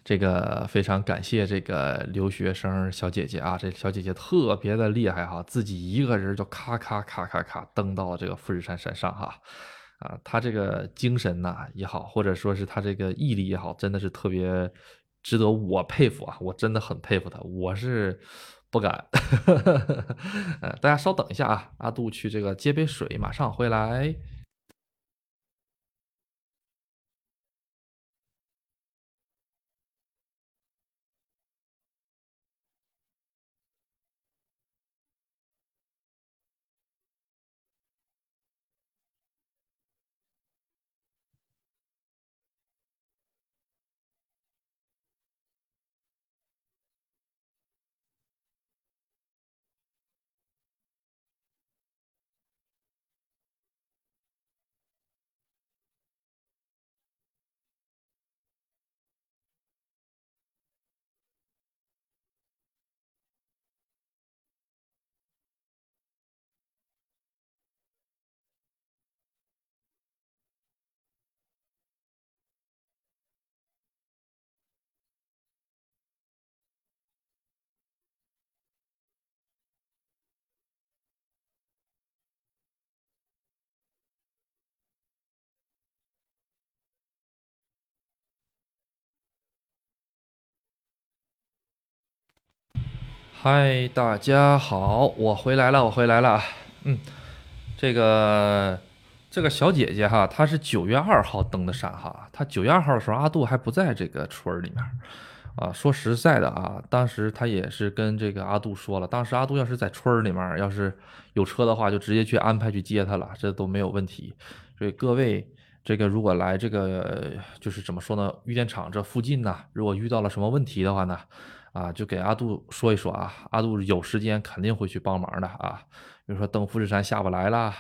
S1: 这个非常感谢这个留学生小姐姐啊，这小姐姐特别的厉害哈，自己一个人就咔咔咔咔咔登到了这个富士山山上哈，啊，她这个精神呐也好，或者说是她这个毅力也好，真的是特别值得我佩服啊，我真的很佩服她，我是不敢。呃，大家稍等一下啊，阿杜去这个接杯水，马上回来。嗨，大家好，我回来了，我回来了。嗯，这个这个小姐姐哈，她是九月二号登的山哈。她九月二号的时候，阿杜还不在这个村儿里面啊。说实在的啊，当时她也是跟这个阿杜说了，当时阿杜要是在村儿里面，要是有车的话，就直接去安排去接她了，这都没有问题。所以各位，这个如果来这个就是怎么说呢？玉电厂这附近呢，如果遇到了什么问题的话呢？啊，就给阿杜说一说啊，阿杜有时间肯定会去帮忙的啊。比如说登富士山下不来了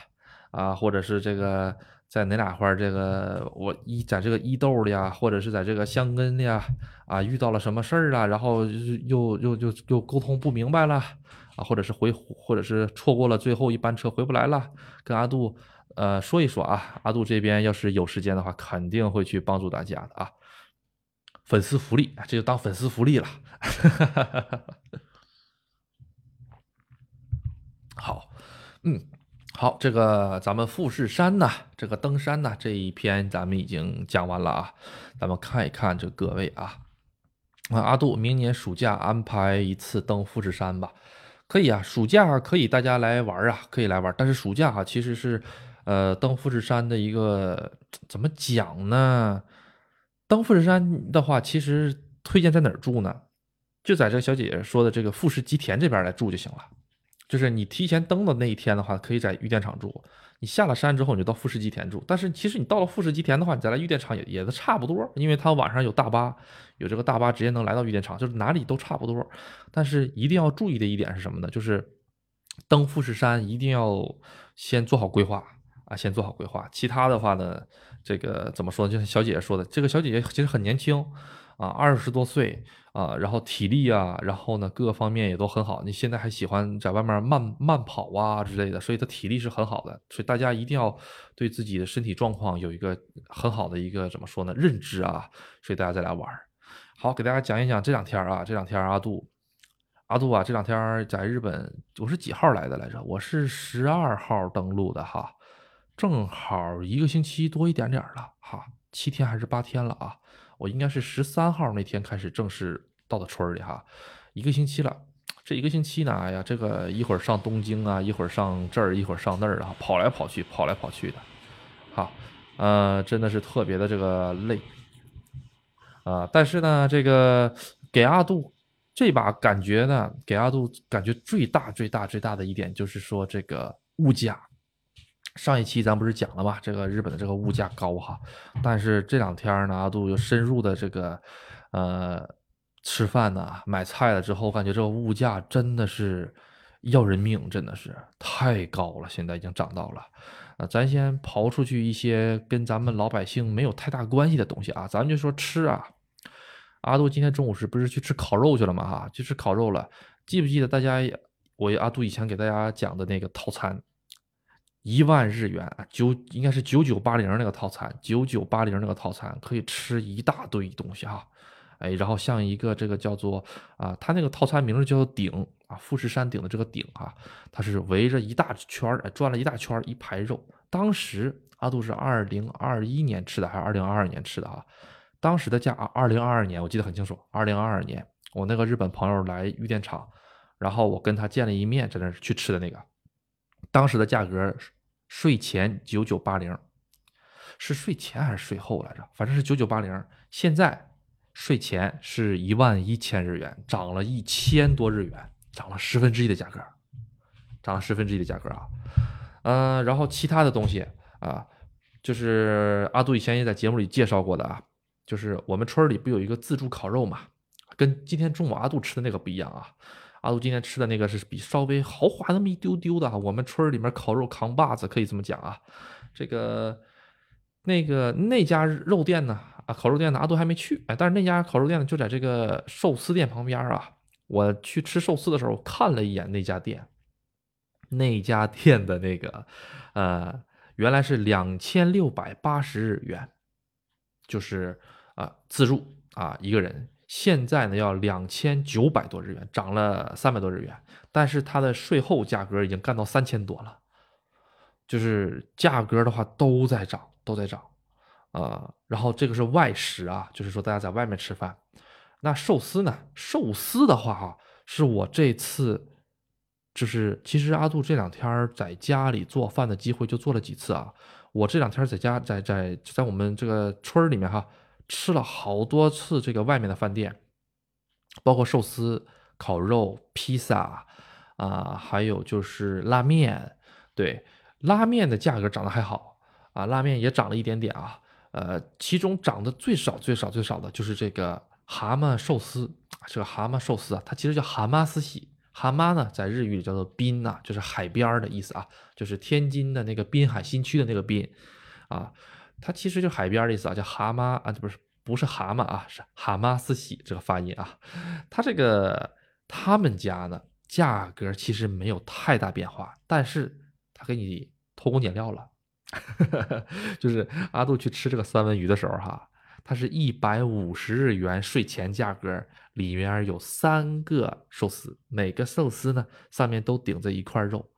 S1: 啊，或者是这个在哪哪块这个我一在这个伊豆的呀，或者是在这个香根的呀，啊遇到了什么事儿啊，然后又又又又沟通不明白了啊，或者是回或者是错过了最后一班车回不来了，跟阿杜呃说一说啊，阿杜这边要是有时间的话，肯定会去帮助大家的啊。粉丝福利，这就当粉丝福利了。好，嗯，好，这个咱们富士山呢，这个登山呢这一篇咱们已经讲完了啊。咱们看一看这各位啊，啊，阿杜明年暑假安排一次登富士山吧。可以啊，暑假可以大家来玩啊，可以来玩。但是暑假哈，其实是呃登富士山的一个怎么讲呢？登富士山的话，其实推荐在哪儿住呢？就在这个小姐姐说的这个富士吉田这边来住就行了。就是你提前登的那一天的话，可以在玉电场住；你下了山之后，你就到富士吉田住。但是其实你到了富士吉田的话，你再来玉电场也也都差不多，因为它晚上有大巴，有这个大巴直接能来到玉电场，就是哪里都差不多。但是一定要注意的一点是什么呢？就是登富士山一定要先做好规划啊，先做好规划。其他的话呢，这个怎么说呢？就像小姐姐说的，这个小姐姐其实很年轻。啊，二十多岁啊，然后体力啊，然后呢，各个方面也都很好。你现在还喜欢在外面慢慢跑啊之类的，所以她体力是很好的。所以大家一定要对自己的身体状况有一个很好的一个怎么说呢？认知啊。所以大家再来玩好，给大家讲一讲这两天啊，这两天阿杜，阿杜啊，这两天在日本，我是几号来的来着？我是十二号登陆的哈，正好一个星期多一点点了哈，七天还是八天了啊。我应该是十三号那天开始正式到的村里哈，一个星期了。这一个星期呢，哎呀，这个一会儿上东京啊，一会儿上这儿，一会儿上那儿啊，跑来跑去，跑来跑去的，好，呃，真的是特别的这个累啊。但是呢，这个给阿杜这把感觉呢，给阿杜感觉最大最大最大的一点就是说这个物价。上一期咱不是讲了吗？这个日本的这个物价高哈，但是这两天呢，阿杜又深入的这个，呃，吃饭呢，买菜了之后，感觉这个物价真的是要人命，真的是太高了，现在已经涨到了。啊，咱先刨出去一些跟咱们老百姓没有太大关系的东西啊，咱们就说吃啊。阿杜今天中午是不是去吃烤肉去了嘛？哈，去吃烤肉了。记不记得大家，我阿杜以前给大家讲的那个套餐？一万日元啊九应该是九九八零那个套餐，九九八零那个套餐可以吃一大堆东西哈，哎，然后像一个这个叫做啊，它那个套餐名字叫做顶啊，富士山顶的这个顶哈，它是围着一大圈儿转了一大圈一排肉。当时阿杜是二零二一年吃的还是二零二二年吃的啊？当时的价啊二零二二年我记得很清楚，二零二二年我那个日本朋友来玉电厂，然后我跟他见了一面，在那去吃的那个。当时的价格，税前九九八零，是税前还是税后来着？反正是九九八零。现在税前是一万一千日元，涨了一千多日元，涨了十分之一的价格，涨了十分之一的价格啊。嗯，然后其他的东西啊，就是阿杜以前也在节目里介绍过的啊，就是我们村里不有一个自助烤肉嘛，跟今天中午阿杜吃的那个不一样啊。阿杜今天吃的那个是比稍微豪华那么一丢丢的，我们村里面烤肉扛把子可以这么讲啊。这个那个那家肉店呢，啊，烤肉店呢，阿杜还没去，哎，但是那家烤肉店呢就在这个寿司店旁边啊。我去吃寿司的时候看了一眼那家店，那家店的那个呃，原来是两千六百八十日元，就是啊自助啊一个人。现在呢要两千九百多日元，涨了三百多日元，但是它的税后价格已经干到三千多了，就是价格的话都在涨，都在涨，啊，然后这个是外食啊，就是说大家在外面吃饭，那寿司呢？寿司的话哈，是我这次，就是其实阿杜这两天在家里做饭的机会就做了几次啊。我这两天在家，在在在我们这个村里面哈，吃了好多次这个外面的饭店，包括寿司、烤肉、披萨啊，还有就是拉面。对，拉面的价格涨得还好啊，拉面也涨了一点点啊。呃，其中涨得最少、最少、最少的就是这个蛤蟆寿司。这个蛤蟆寿司啊，它其实叫蛤蟆斯喜。蛤蟆呢，在日语里叫做滨呐，就是海边的意思啊，就是天津的那个滨海新区的那个滨啊，它其实就海边的意思啊，叫蛤蟆啊，不是不是蛤蟆啊，是蛤蟆斯喜这个发音啊。它这个他们家呢，价格其实没有太大变化，但是他给你偷工减料了。就是阿杜去吃这个三文鱼的时候，哈，它是一百五十日元税前价格，里面有三个寿司，每个寿司呢上面都顶着一块肉。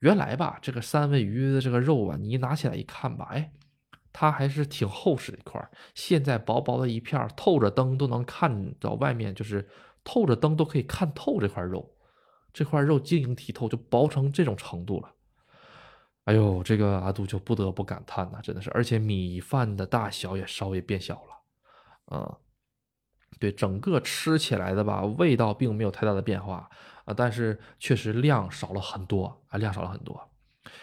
S1: 原来吧，这个三文鱼的这个肉啊，你一拿起来一看吧，哎，它还是挺厚实的一块。现在薄薄的一片，透着灯都能看到外面，就是透着灯都可以看透这块肉，这块肉晶莹剔透，就薄成这种程度了。哎呦，这个阿杜就不得不感叹呐，真的是，而且米饭的大小也稍微变小了，嗯，对，整个吃起来的吧，味道并没有太大的变化啊，但是确实量少了很多啊，量少了很多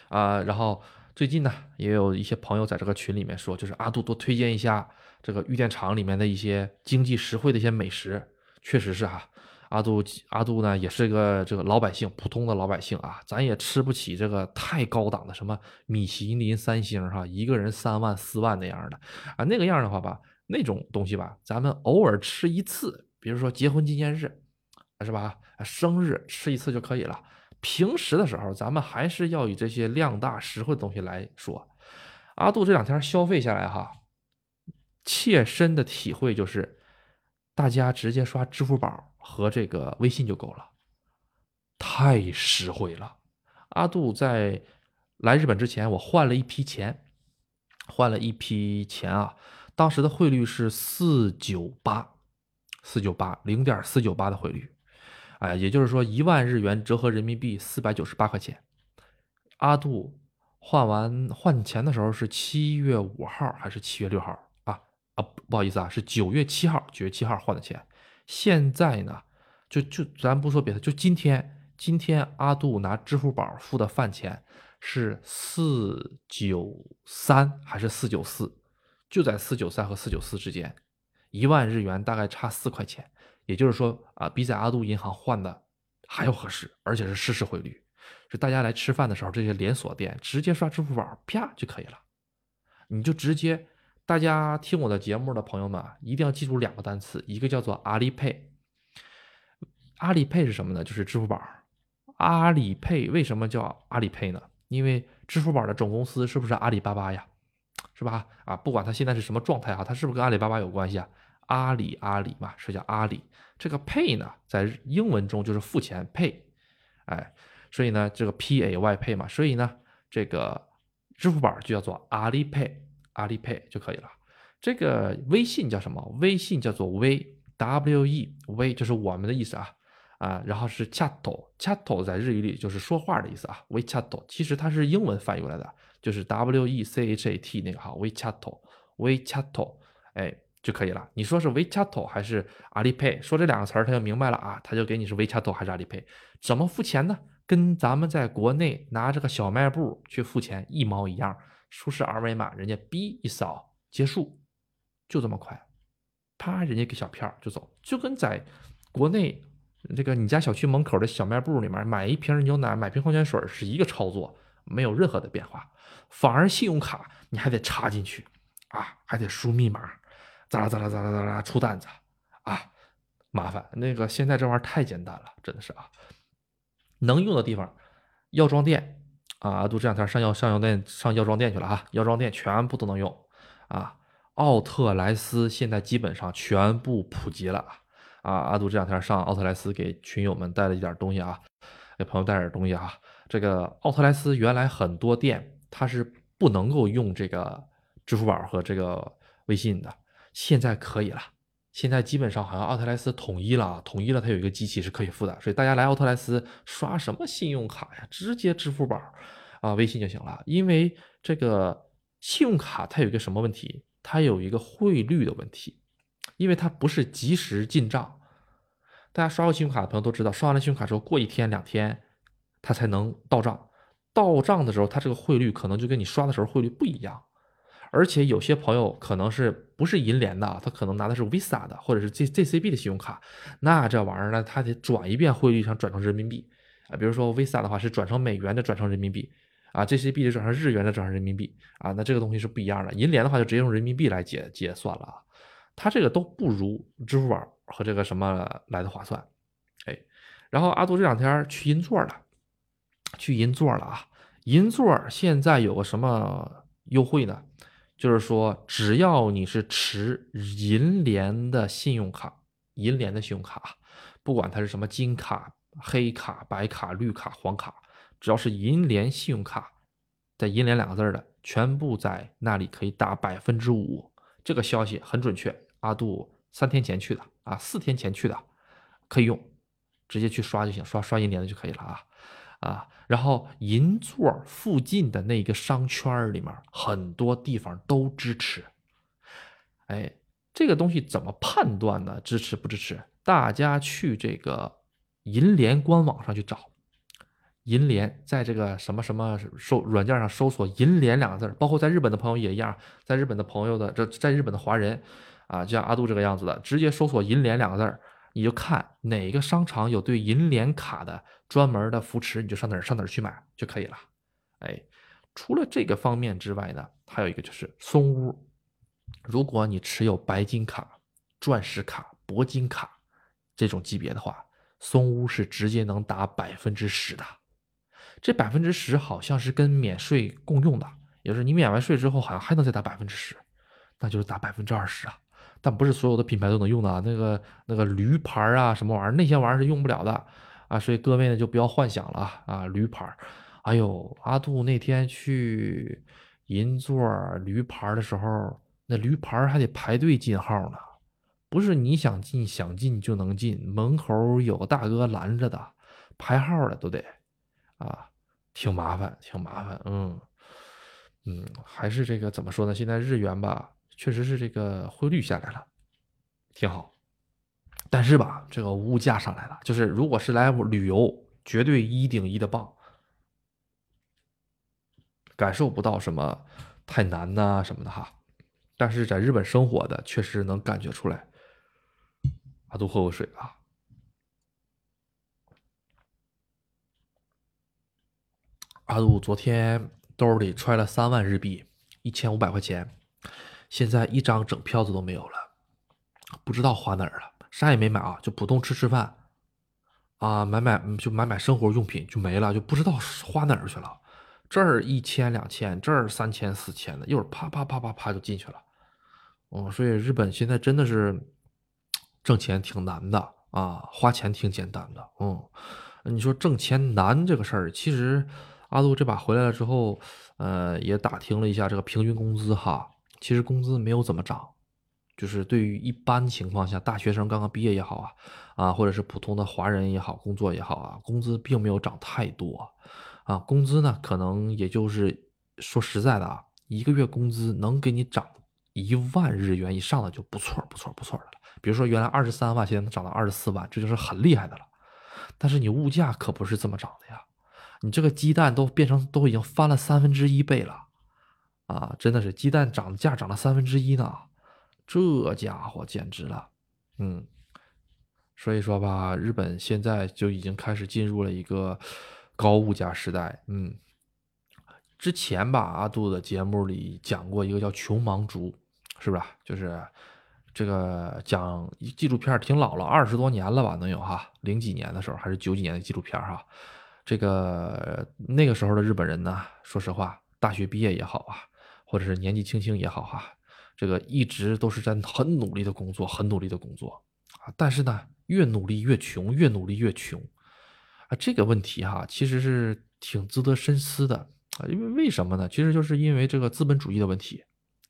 S1: 啊。然后最近呢，也有一些朋友在这个群里面说，就是阿杜多推荐一下这个玉电厂里面的一些经济实惠的一些美食，确实是哈。阿杜阿杜呢，也是个这个老百姓，普通的老百姓啊，咱也吃不起这个太高档的什么米其林三星哈，一个人三万四万那样的啊，那个样的话吧，那种东西吧，咱们偶尔吃一次，比如说结婚纪念日，是吧？生日吃一次就可以了。平时的时候，咱们还是要以这些量大实惠的东西来说。阿杜这两天消费下来哈，切身的体会就是，大家直接刷支付宝。和这个微信就够了，太实惠了。阿杜在来日本之前，我换了一批钱，换了一批钱啊，当时的汇率是四九八，四九八零点四九八的汇率，哎，也就是说一万日元折合人民币四百九十八块钱。阿杜换完换钱的时候是七月五号还是七月六号啊？啊，不好意思啊，是九月七号，九月七号换的钱。现在呢，就就咱不说别的，就今天，今天阿杜拿支付宝付的饭钱是四九三还是四九四？就在四九三和四九四之间，一万日元大概差四块钱，也就是说啊，比在阿杜银行换的还要合适，而且是实时汇率。是大家来吃饭的时候，这些连锁店直接刷支付宝，啪就可以了，你就直接。大家听我的节目的朋友们，一定要记住两个单词，一个叫做阿里 pay。阿里 pay 是什么呢？就是支付宝。阿里 pay 为什么叫阿里 pay 呢？因为支付宝的总公司是不是阿里巴巴呀？是吧？啊，不管它现在是什么状态啊，它是不是跟阿里巴巴有关系啊？阿里阿里嘛，是叫阿里。这个 pay 呢，在英文中就是付钱 pay，哎，所以呢，这个 p a y pay 嘛，所以呢，这个支付宝就叫做阿里 pay。阿里 Pay 就可以了。这个微信叫什么？微信叫做 w w e w 就是我们的意思啊啊。然后是 Chat，Chat 在日语里就是说话的意思啊。We Chat 其实它是英文翻译过来的，就是 W E C H A T 那个哈。We Chat，We Chat，哎就可以了。你说是 We Chat 还是阿里 Pay？说这两个词儿他就明白了啊，他就给你是 We Chat 还是阿里 Pay？怎么付钱呢？跟咱们在国内拿这个小卖部去付钱一毛一样。出示二维码，人家哔一扫结束，就这么快，啪，人家给小票就走，就跟在国内这个你家小区门口的小卖部里面买一瓶牛奶、买瓶矿泉水是一个操作，没有任何的变化。反而信用卡你还得插进去啊，还得输密码，咋啦咋啦咋啦咋啦出单子啊，麻烦。那个现在这玩意儿太简单了，真的是啊，能用的地方，药妆店。啊，阿杜这两天上药上药店上药妆店去了哈，药妆店全部都能用啊。奥特莱斯现在基本上全部普及了啊。阿杜这两天上奥特莱斯给群友们带了一点东西啊，给朋友带点东西啊。这个奥特莱斯原来很多店它是不能够用这个支付宝和这个微信的，现在可以了现在基本上好像奥特莱斯统一了，统一了，它有一个机器是可以付的，所以大家来奥特莱斯刷什么信用卡呀？直接支付宝啊、微信就行了。因为这个信用卡它有一个什么问题？它有一个汇率的问题，因为它不是及时进账。大家刷过信用卡的朋友都知道，刷完了信用卡之后，过一天两天它才能到账。到账的时候，它这个汇率可能就跟你刷的时候汇率不一样。而且有些朋友可能是不是银联的，他可能拿的是 Visa 的或者是 J JCB 的信用卡，那这玩意儿呢，他得转一遍汇率上转成人民币啊。比如说 Visa 的话是转成美元的转成人民币啊，JCB 的转成日元的转成人民币啊，那这个东西是不一样的。银联的话就直接用人民币来结结算了啊，它这个都不如支付宝和这个什么来的划算。哎，然后阿杜这两天去银座了，去银座了啊，银座现在有个什么优惠呢？就是说，只要你是持银联的信用卡，银联的信用卡，不管它是什么金卡、黑卡、白卡、绿卡、黄卡，只要是银联信用卡，在银联两个字的，全部在那里可以打百分之五。这个消息很准确，阿杜三天前去的啊，四天前去的，可以用，直接去刷就行，刷刷银联的就可以了啊。啊，然后银座附近的那个商圈里面，很多地方都支持。哎，这个东西怎么判断呢？支持不支持？大家去这个银联官网上去找，银联在这个什么什么搜软件上搜索“银联”两个字，包括在日本的朋友也一样，在日本的朋友的这在日本的华人啊，就像阿杜这个样子的，直接搜索“银联”两个字你就看哪个商场有对银联卡的专门的扶持，你就上哪儿上哪儿去买就可以了。哎，除了这个方面之外呢，还有一个就是松屋。如果你持有白金卡、钻石卡、铂金卡这种级别的话，松屋是直接能打百分之十的。这百分之十好像是跟免税共用的，也就是你免完税之后，好像还能再打百分之十，那就是打百分之二十啊。但不是所有的品牌都能用的啊，那个那个驴牌啊，什么玩意儿，那些玩意儿是用不了的啊，所以各位呢就不要幻想了啊，驴牌。哎呦，阿杜那天去银座驴牌的时候，那驴牌还得排队进号呢，不是你想进想进就能进，门口有个大哥拦着的，排号的都得啊，挺麻烦，挺麻烦，嗯嗯，还是这个怎么说呢？现在日元吧。确实是这个汇率下来了，挺好，但是吧，这个物价上来了。就是如果是来旅游，绝对一顶一的棒，感受不到什么太难呐什么的哈。但是在日本生活的，确实能感觉出来。阿杜喝口水啊，阿杜昨天兜里揣了三万日币，一千五百块钱。现在一张整票子都没有了，不知道花哪儿了，啥也没买啊，就普通吃吃饭，啊，买买就买买生活用品就没了，就不知道花哪儿去了。这儿一千两千，这儿三千四千的，一会儿啪啪啪啪啪就进去了。嗯，所以日本现在真的是挣钱挺难的啊，花钱挺简单的。嗯，你说挣钱难这个事儿，其实阿杜这把回来了之后，呃，也打听了一下这个平均工资哈。其实工资没有怎么涨，就是对于一般情况下，大学生刚刚毕业也好啊，啊，或者是普通的华人也好，工作也好啊，工资并没有涨太多，啊，工资呢，可能也就是说实在的啊，一个月工资能给你涨一万日元以上的就不错，不错，不错的了。比如说原来二十三万，现在能涨到二十四万，这就是很厉害的了。但是你物价可不是这么涨的呀，你这个鸡蛋都变成都已经翻了三分之一倍了。啊，真的是鸡蛋涨价涨了三分之一呢，这家伙简直了，嗯，所以说吧，日本现在就已经开始进入了一个高物价时代，嗯，之前吧，阿杜的节目里讲过一个叫《穷忙族》，是不是？就是这个讲纪录片，挺老了，二十多年了吧，能有哈，零几年的时候还是九几年的纪录片哈，这个那个时候的日本人呢，说实话，大学毕业也好啊。或者是年纪轻轻也好哈，这个一直都是在很努力的工作，很努力的工作啊。但是呢，越努力越穷，越努力越穷啊。这个问题哈，其实是挺值得深思的啊。因为为什么呢？其实就是因为这个资本主义的问题。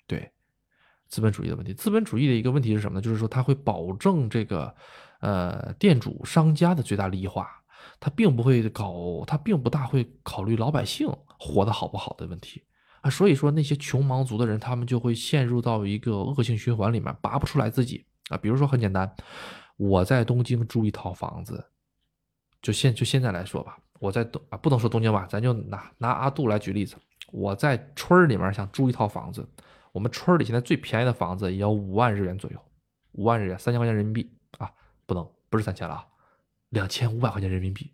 S1: 对，资本主义的问题。资本主义的一个问题是什么呢？就是说它会保证这个呃店主商家的最大利益化，它并不会搞，它并不大会考虑老百姓活得好不好的问题啊。所以说那些穷忙族的人，他们就会陷入到一个恶性循环里面，拔不出来自己啊。比如说很简单，我在东京租一套房子，就现就现在来说吧。我在东啊，不能说东京吧，咱就拿拿阿杜来举例子。我在村里面想租一套房子，我们村里现在最便宜的房子也要五万日元左右，五万日元，三千块钱人民币啊，不能不是三千了啊，两千五百块钱人民币。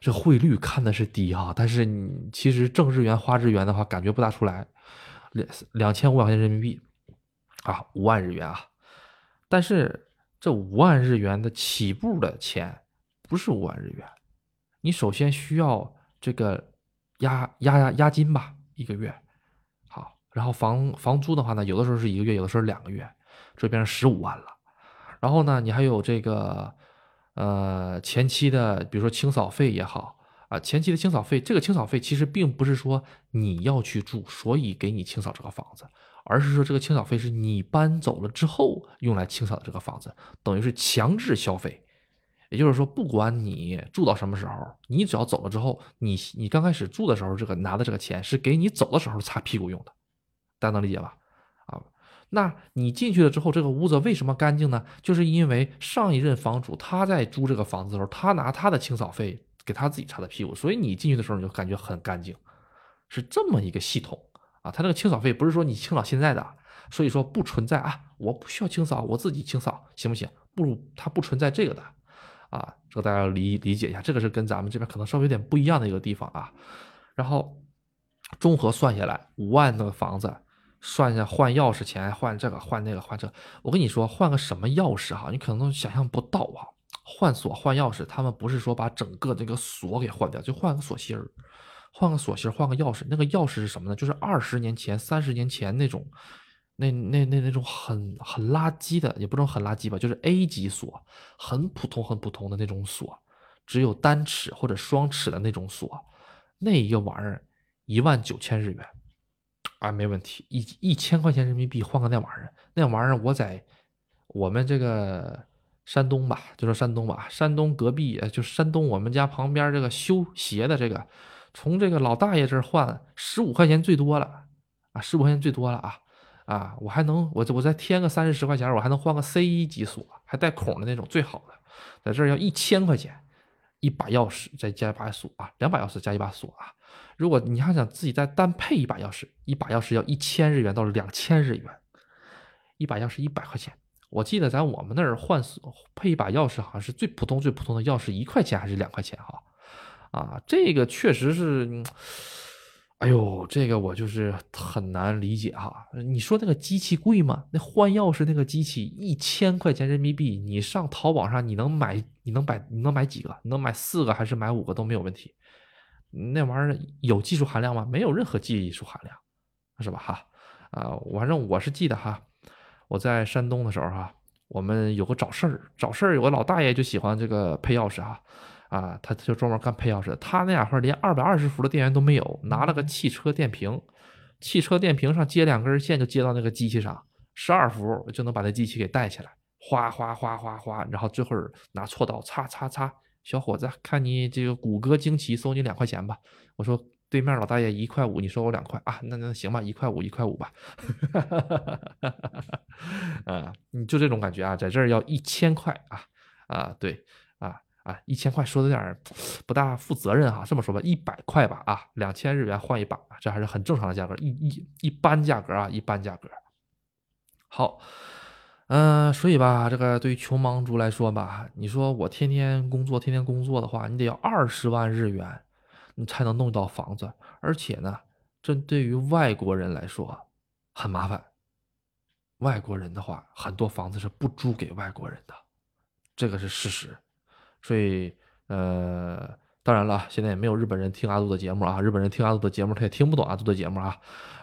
S1: 这汇率看的是低啊，但是你其实挣日元花日元的话，感觉不大出来。两两千五百块钱人民币啊，五万日元啊，但是这五万日元的起步的钱不是五万日元。你首先需要这个押押押押金吧，一个月，好，然后房房租的话呢，有的时候是一个月，有的时候两个月，这变成十五万了。然后呢，你还有这个呃前期的，比如说清扫费也好啊，前期的清扫费，这个清扫费其实并不是说你要去住，所以给你清扫这个房子，而是说这个清扫费是你搬走了之后用来清扫的这个房子，等于是强制消费。也就是说，不管你住到什么时候，你只要走了之后，你你刚开始住的时候，这个拿的这个钱是给你走的时候擦屁股用的，大家能理解吧？那你进去了之后，这个屋子为什么干净呢？就是因为上一任房主他在租这个房子的时候，他拿他的清扫费给他自己擦的屁股，所以你进去的时候你就感觉很干净，是这么一个系统啊。他这个清扫费不是说你清扫现在的，所以说不存在啊，我不需要清扫，我自己清扫行不行？不，它不存在这个的。啊，这个大家理理解一下，这个是跟咱们这边可能稍微有点不一样的一个地方啊。然后综合算下来，五万那个房子，算一下换钥匙钱，换这个换那个换这，我跟你说，换个什么钥匙哈，你可能都想象不到啊。换锁换钥匙，他们不是说把整个这个锁给换掉，就换个锁芯儿，换个锁芯儿，换个钥匙。那个钥匙是什么呢？就是二十年前、三十年前那种。那那那那种很很垃圾的，也不能很垃圾吧，就是 A 级锁，很普通很普通的那种锁，只有单齿或者双齿的那种锁，那一个玩意儿一万九千日元，啊，没问题，一一千块钱人民币换个那玩意儿，那玩意儿我在我们这个山东吧，就说山东吧，山东隔壁，就山东我们家旁边这个修鞋的这个，从这个老大爷这儿换十五块钱最多了啊，十五块钱最多了啊。啊，我还能我我再添个三四十块钱，我还能换个 C 一级锁，还带孔的那种最好的，在这儿要一千块钱，一把钥匙再加一把锁啊，两把钥匙加一把锁啊。如果你还想自己再单配一把钥匙，一把钥匙要一千日元到两千日元，一把钥匙一百块钱。我记得在我们那儿换配一把钥匙，好像是最普通最普通的钥匙一块钱还是两块钱哈。啊，这个确实是。哎呦，这个我就是很难理解哈。你说那个机器贵吗？那换钥匙那个机器一千块钱人民币，你上淘宝上你能买？你能买？你能买几个？能买四个还是买五个都没有问题。那玩意儿有技术含量吗？没有任何技术含量，是吧？哈啊，反正我是记得哈，我在山东的时候哈，我们有个找事儿，找事儿有个老大爷就喜欢这个配钥匙哈。啊，他就专门干配钥匙，他那家伙连二百二十伏的电源都没有，拿了个汽车电瓶，汽车电瓶上接两根线就接到那个机器上，十二伏就能把那机器给带起来，哗哗哗哗哗，然后最后拿锉刀擦擦擦，小伙子，看你这个骨骼惊奇，收你两块钱吧。我说对面老大爷一块五，你收我两块啊？那那行吧，一块五一块五吧。啊，你就这种感觉啊，在这儿要一千块啊啊，对啊。啊，一千块说的有点不大负责任哈。这么说吧，一百块吧，啊，两千日元换一把，这还是很正常的价格，一一一般价格啊，一般价格。好，嗯，所以吧，这个对于穷忙族来说吧，你说我天天工作，天天工作的话，你得要二十万日元，你才能弄到房子，而且呢，这对于外国人来说很麻烦。外国人的话，很多房子是不租给外国人的，这个是事实。所以，呃，当然了，现在也没有日本人听阿杜的节目啊。日本人听阿杜的节目，他也听不懂阿杜的节目啊。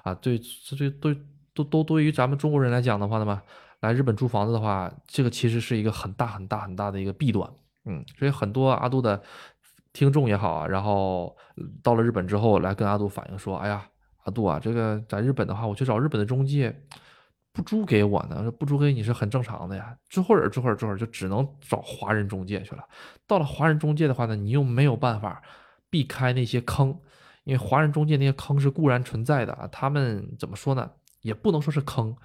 S1: 啊，对，这对对都都对于咱们中国人来讲的话呢嘛，来日本租房子的话，这个其实是一个很大很大很大的一个弊端。嗯，所以很多阿杜的听众也好啊，然后到了日本之后来跟阿杜反映说：“哎呀，阿杜啊，这个在日本的话，我去找日本的中介，不租给我呢？不租给你是很正常的呀。这会儿这会儿这会儿就只能找华人中介去了。到了华人中介的话呢，你又没有办法避开那些坑，因为华人中介那些坑是固然存在的啊。他们怎么说呢？也不能说是坑，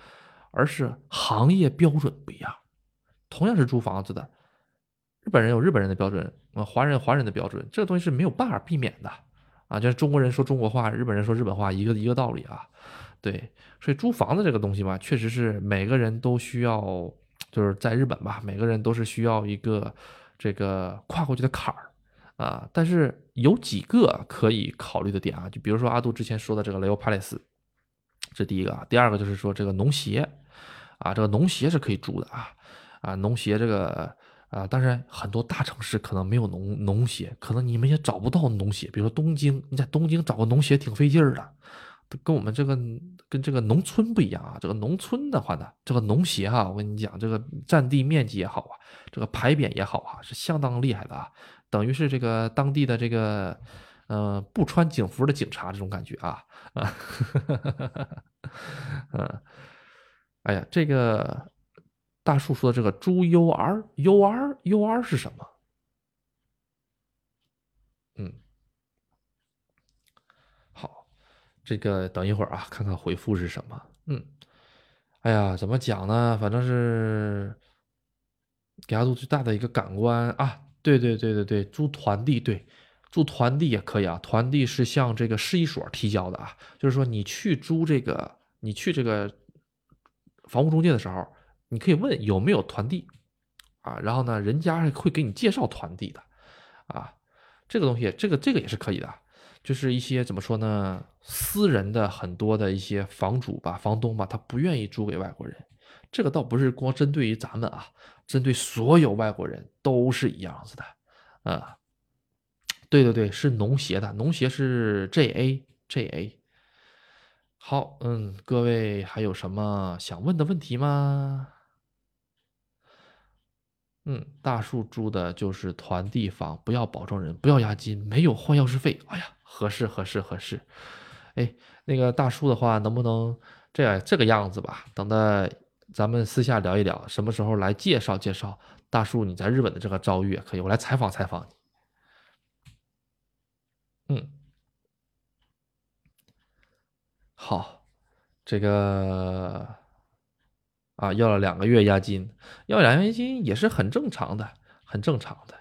S1: 而是行业标准不一样。同样是租房子的，日本人有日本人的标准，啊，华人华人的标准，这个东西是没有办法避免的啊。就是中国人说中国话，日本人说日本话，一个一个道理啊。对，所以租房子这个东西吧，确实是每个人都需要，就是在日本吧，每个人都是需要一个这个跨过去的坎儿啊。但是有几个可以考虑的点啊，就比如说阿杜之前说的这个雷欧帕雷斯，这第一个啊。第二个就是说这个农协啊，这个农协是可以住的啊啊，农协这个啊，当然很多大城市可能没有农农协，可能你们也找不到农协，比如说东京，你在东京找个农协挺费劲儿的。跟我们这个跟这个农村不一样啊，这个农村的话呢，这个农协哈，我跟你讲，这个占地面积也好啊，这个牌匾也好啊，是相当厉害的啊，等于是这个当地的这个，呃，不穿警服的警察这种感觉啊啊，嗯，哎呀，这个大树说的这个猪 U R U R U R 是什么？嗯。好这个等一会儿啊，看看回复是什么。嗯，哎呀，怎么讲呢？反正是给阿杜最大的一个感官啊。对对对对对，租团地，对，租团地也可以啊。团地是向这个市一所提交的啊，就是说你去租这个，你去这个房屋中介的时候，你可以问有没有团地啊，然后呢，人家会给你介绍团地的啊。这个东西，这个这个也是可以的。就是一些怎么说呢？私人的很多的一些房主吧、房东吧，他不愿意租给外国人。这个倒不是光针对于咱们啊，针对所有外国人都是一样子的。啊，对对对，是农协的，农协是 J A J A。好，嗯，各位还有什么想问的问题吗？嗯，大树住的就是团地房，不要保证人，不要押金，没有换钥匙费。哎呀。合适合适合适，哎，那个大树的话，能不能这样这个样子吧？等到咱们私下聊一聊，什么时候来介绍介绍大树你在日本的这个遭遇也可以，我来采访采访你。嗯，好，这个啊要了两个月押金，要两个月押金也是很正常的，很正常的，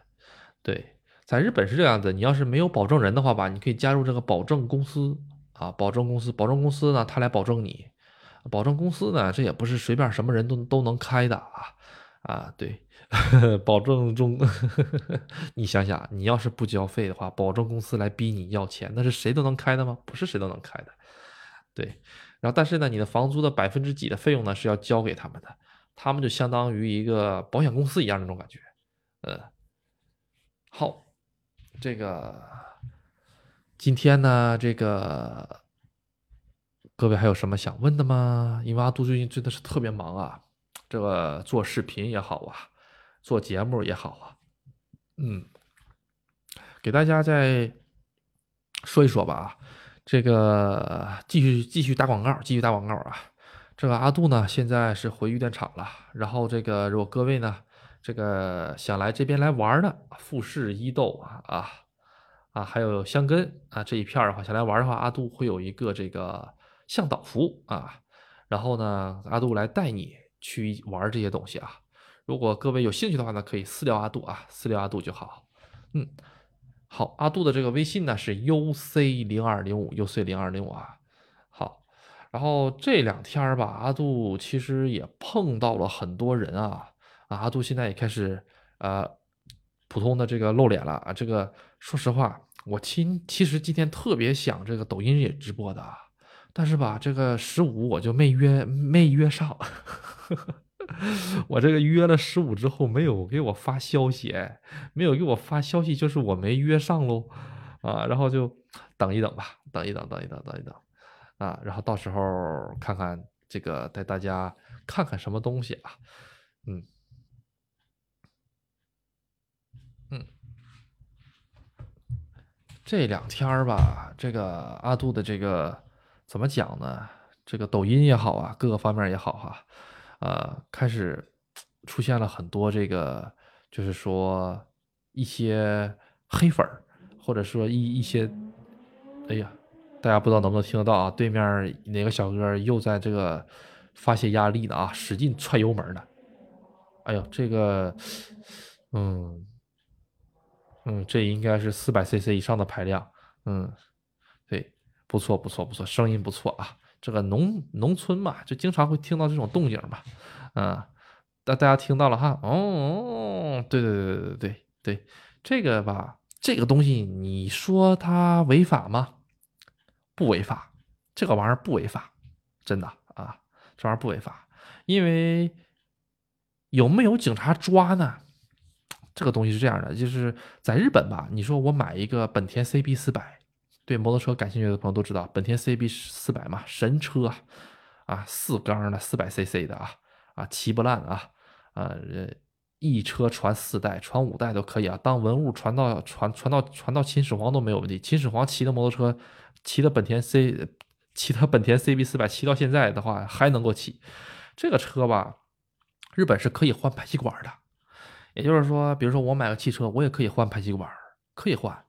S1: 对。在日本是这样子，你要是没有保证人的话吧，你可以加入这个保证公司啊，保证公司，保证公司呢，他来保证你。保证公司呢，这也不是随便什么人都都能开的啊啊，对，保证中，你想想，你要是不交费的话，保证公司来逼你要钱，那是谁都能开的吗？不是谁都能开的。对，然后但是呢，你的房租的百分之几的费用呢是要交给他们的，他们就相当于一个保险公司一样那种感觉。呃，好。这个今天呢，这个各位还有什么想问的吗？因为阿杜最近真的是特别忙啊，这个做视频也好啊，做节目也好啊，嗯，给大家再说一说吧啊，这个继续继续打广告，继续打广告啊。这个阿杜呢，现在是回玉电厂了，然后这个如果各位呢。这个想来这边来玩的富士伊豆啊啊啊，还有香根啊这一片的话，想来玩的话，阿杜会有一个这个向导服务啊，然后呢，阿杜来带你去玩这些东西啊。如果各位有兴趣的话呢，可以私聊阿杜啊，私聊阿杜就好。嗯，好，阿杜的这个微信呢是 uc 零二零五 uc 零二零五啊。好，然后这两天吧，阿杜其实也碰到了很多人啊。啊，阿杜现在也开始，呃，普通的这个露脸了啊。这个说实话，我今其实今天特别想这个抖音也直播的，但是吧，这个十五我就没约没约上。呵 呵 我这个约了十五之后，没有给我发消息，没有给我发消息，就是我没约上喽。啊，然后就等一等吧，等一等，等一等，等一等。啊，然后到时候看看这个带大家看看什么东西啊，嗯。嗯这两天吧，这个阿杜的这个怎么讲呢？这个抖音也好啊，各个方面也好哈，呃，开始出现了很多这个，就是说一些黑粉儿，或者说一一些，哎呀，大家不知道能不能听得到啊？对面哪个小哥又在这个发泄压力呢啊，使劲踹油门呢？哎呦，这个，嗯，嗯，这应该是四百 cc 以上的排量，嗯，对，不错不错不错，声音不错啊。这个农农村嘛，就经常会听到这种动静嘛，嗯，大大家听到了哈，哦，对对对对对对对，这个吧，这个东西你说它违法吗？不违法，这个玩意儿不违法，真的啊，这玩意儿不违法，因为有没有警察抓呢？这个东西是这样的，就是在日本吧，你说我买一个本田 CB 四百。对摩托车感兴趣的朋友都知道，本田 CB 四百嘛，神车啊，四缸的，四百 CC 的啊，啊，骑不烂啊，啊，一车传四代，传五代都可以啊，当文物传到传传到传到秦始皇都没有问题。秦始皇骑的摩托车，骑的本田 C，骑的本田 CB 四百，骑到现在的话还能够骑。这个车吧，日本是可以换排气管的，也就是说，比如说我买个汽车，我也可以换排气管，可以换。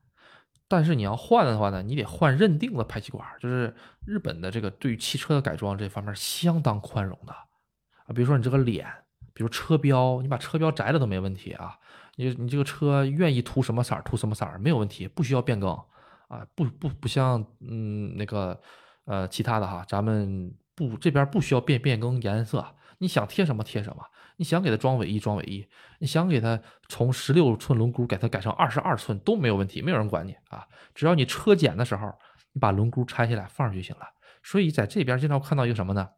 S1: 但是你要换的话呢，你得换认定的排气管，就是日本的这个对于汽车的改装这方面相当宽容的啊。比如说你这个脸，比如车标，你把车标摘了都没问题啊。你你这个车愿意涂什么色儿涂什么色儿没有问题，不需要变更啊。不不不像嗯那个呃其他的哈，咱们不这边不需要变变更颜色，你想贴什么贴什么。你想给它装尾翼，装尾翼；你想给它从十六寸轮毂给它改成二十二寸都没有问题，没有人管你啊！只要你车检的时候，你把轮毂拆下来放上就行了。所以在这边经常看到一个什么呢？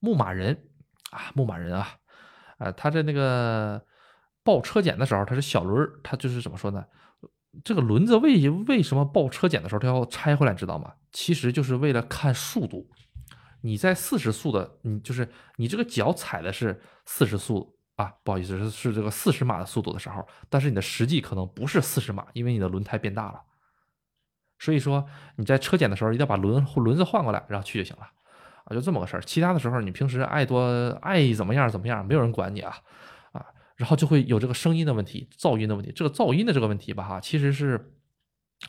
S1: 牧马人啊，牧马人啊，啊，他在那个报车检的时候，他是小轮，他就是怎么说呢？这个轮子为为什么报车检的时候他要拆回来，知道吗？其实就是为了看速度。你在四十速的，你就是你这个脚踩的是四十速啊，不好意思，是是这个四十码的速度的时候，但是你的实际可能不是四十码，因为你的轮胎变大了。所以说你在车检的时候一定要把轮轮子换过来，然后去就行了啊，就这么个事儿。其他的时候你平时爱多爱怎么样怎么样，没有人管你啊啊，然后就会有这个声音的问题、噪音的问题。这个噪音的这个问题吧，哈，其实是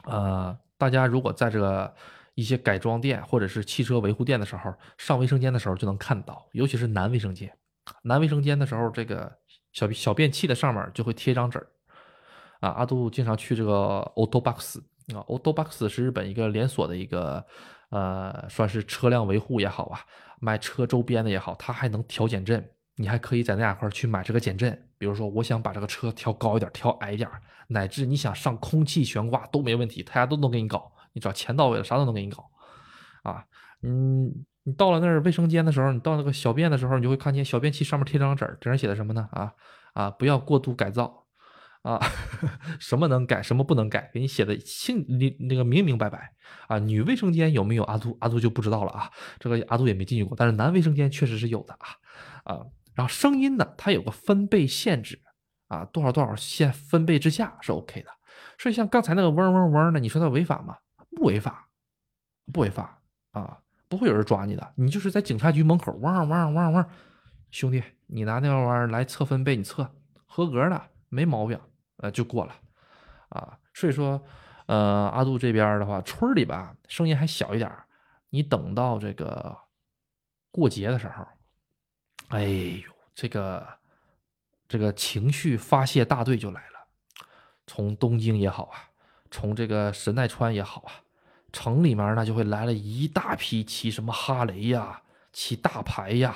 S1: 呃，大家如果在这个。一些改装店或者是汽车维护店的时候，上卫生间的时候就能看到，尤其是男卫生间。男卫生间的时候，这个小小便器的上面就会贴张纸儿。啊，阿杜经常去这个 Auto Box 啊，Auto Box 是日本一个连锁的一个，呃，算是车辆维护也好啊，卖车周边的也好，它还能调减震。你还可以在那两块去买这个减震，比如说我想把这个车调高一点，调矮一点，乃至你想上空气悬挂都没问题，他家都能给你搞。你只要钱到位了，啥都能给你搞，啊，嗯，你到了那儿卫生间的时候，你到那个小便的时候，你就会看见小便器上面贴张纸，纸上写的什么呢？啊啊，不要过度改造，啊，什么能改，什么不能改，给你写的清，你那个明明白白，啊，女卫生间有没有阿杜？阿杜就不知道了啊，这个阿杜也没进去过，但是男卫生间确实是有的啊，啊，然后声音呢，它有个分贝限制，啊，多少多少线分贝之下是 OK 的，所以像刚才那个嗡嗡嗡的，你说它违法吗？不违法，不违法啊！不会有人抓你的。你就是在警察局门口汪汪汪汪，兄弟，你拿那玩意儿来测分贝，你测合格的，没毛病，呃，就过了啊。所以说，呃，阿杜这边的话，村里吧，声音还小一点。你等到这个过节的时候，哎呦，这个这个情绪发泄大队就来了，从东京也好啊。从这个神奈川也好啊，城里面呢就会来了一大批骑什么哈雷呀、骑大牌呀，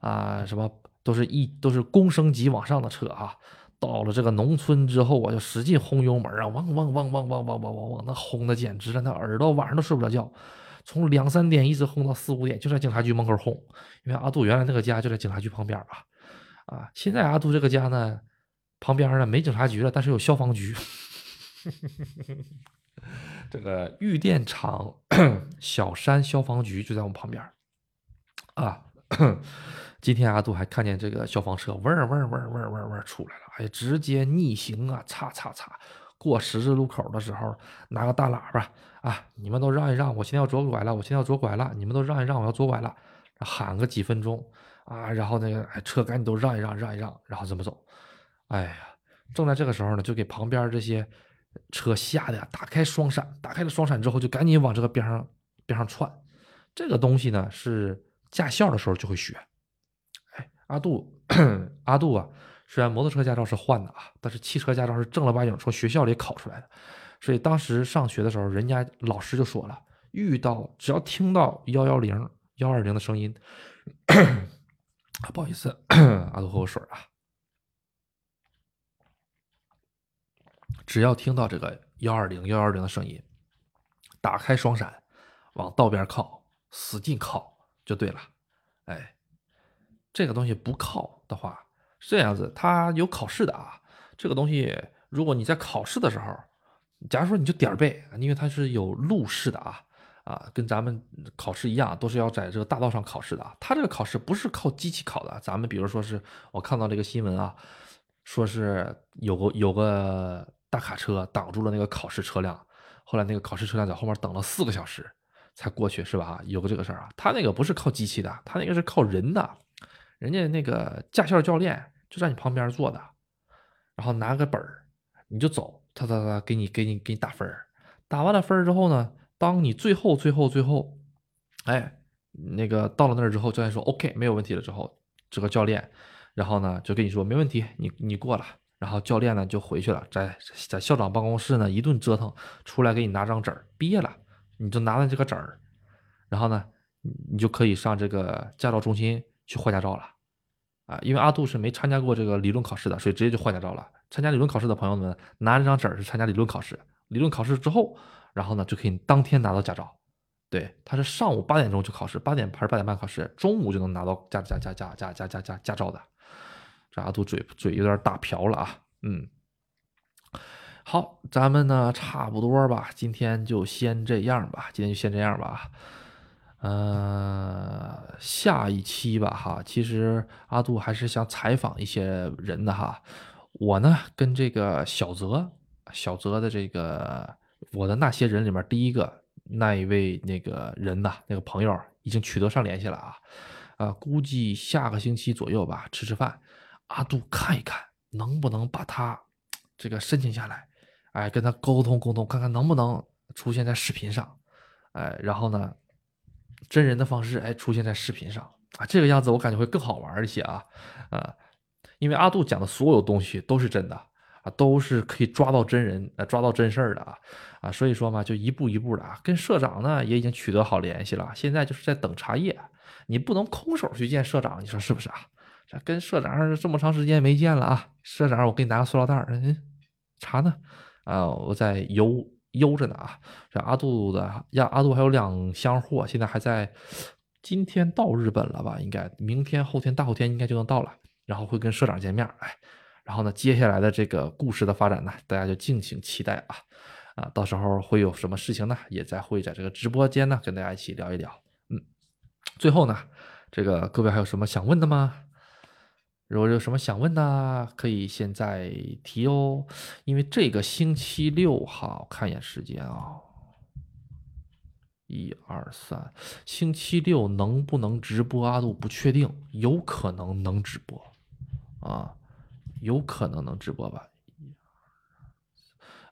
S1: 啊，什么都是一都是公升级往上的车啊。到了这个农村之后啊，就使劲轰油门啊，汪汪汪汪汪汪汪汪汪，那轰的简直了，那耳朵晚上都睡不着觉。从两三点一直轰到四五点，就在警察局门口轰。因为阿杜原来那个家就在警察局旁边吧，啊，现在阿杜这个家呢，旁边呢没警察局了，但是有消防局。这个玉电厂小山消防局就在我们旁边啊。今天阿杜还看见这个消防车嗡嗡嗡嗡嗡嗡出来了，哎呀，直接逆行啊，擦擦擦，过十字路口的时候拿个大喇叭啊，你们都让一让，我现在要左拐了，我现在要左拐了，你们都让一让，我要左拐了，喊个几分钟啊，然后那个哎车赶紧都让一让，让一让，然后这么走。哎呀，正在这个时候呢，就给旁边这些车吓得打开双闪，打开了双闪之后，就赶紧往这个边上边上窜。这个东西呢，是驾校的时候就会学。哎，阿杜，阿杜啊，虽然摩托车驾照是换的啊，但是汽车驾照是正儿八经从学校里考出来的。所以当时上学的时候，人家老师就说了，遇到只要听到幺幺零、幺二零的声音，不好意思，阿杜喝口水啊。只要听到这个幺二零、幺二零的声音，打开双闪，往道边靠，使劲靠就对了。哎，这个东西不靠的话，这样子，它有考试的啊。这个东西，如果你在考试的时候。假如说你就点儿背，因为它是有路试的啊啊，跟咱们考试一样，都是要在这个大道上考试的啊。它这个考试不是靠机器考的，咱们比如说是我看到这个新闻啊，说是有个有个大卡车挡住了那个考试车辆，后来那个考试车辆在后面等了四个小时才过去，是吧？有个这个事儿啊，他那个不是靠机器的，他那个是靠人的，人家那个驾校教练就在你旁边坐的，然后拿个本儿你就走。他他他给你给你给你打分儿，打完了分儿之后呢，当你最后最后最后，哎，那个到了那儿之后，教练说 OK 没有问题了之后，这个教练，然后呢就跟你说没问题，你你过了，然后教练呢就回去了，在在校长办公室呢一顿折腾，出来给你拿张纸儿，毕业了，你就拿着这个纸儿，然后呢你就可以上这个驾照中心去换驾照了，啊，因为阿杜是没参加过这个理论考试的，所以直接就换驾照了。参加理论考试的朋友们拿这张纸儿是参加理论考试，理论考试之后，然后呢就可以当天拿到驾照。对，他是上午八点钟就考试，八点还是八点半考试，中午就能拿到驾驾驾驾驾驾驾驾驾照的。这阿杜嘴嘴有点打瓢了啊，嗯。好，咱们呢差不多吧，今天就先这样吧，今天就先这样吧。呃，下一期吧哈，其实阿杜还是想采访一些人的哈。我呢，跟这个小泽，小泽的这个我的那些人里面第一个那一位那个人呐，那个朋友已经取得上联系了啊，啊，估计下个星期左右吧，吃吃饭，阿杜看一看能不能把他 这个申请下来，哎，跟他沟通沟通，看看能不能出现在视频上，哎，然后呢，真人的方式哎出现在视频上啊，这个样子我感觉会更好玩一些啊，啊。因为阿杜讲的所有东西都是真的啊，都是可以抓到真人，抓到真事儿的啊啊，所以说嘛，就一步一步的啊，跟社长呢也已经取得好联系了，现在就是在等茶叶，你不能空手去见社长，你说是不是啊？这跟社长这么长时间没见了啊，社长，我给你拿个塑料袋儿，嗯，茶呢？啊，我在邮邮着呢啊，这阿杜的呀，阿杜还有两箱货，现在还在，今天到日本了吧？应该明天、后天、大后天应该就能到了。然后会跟社长见面，哎，然后呢，接下来的这个故事的发展呢，大家就敬请期待啊，啊，到时候会有什么事情呢？也在会在这个直播间呢，跟大家一起聊一聊。嗯，最后呢，这个各位还有什么想问的吗？如果有什么想问的，可以现在提哦，因为这个星期六哈，看一眼时间啊。一二三，星期六能不能直播？阿杜不确定，有可能能直播，啊，有可能能直播吧？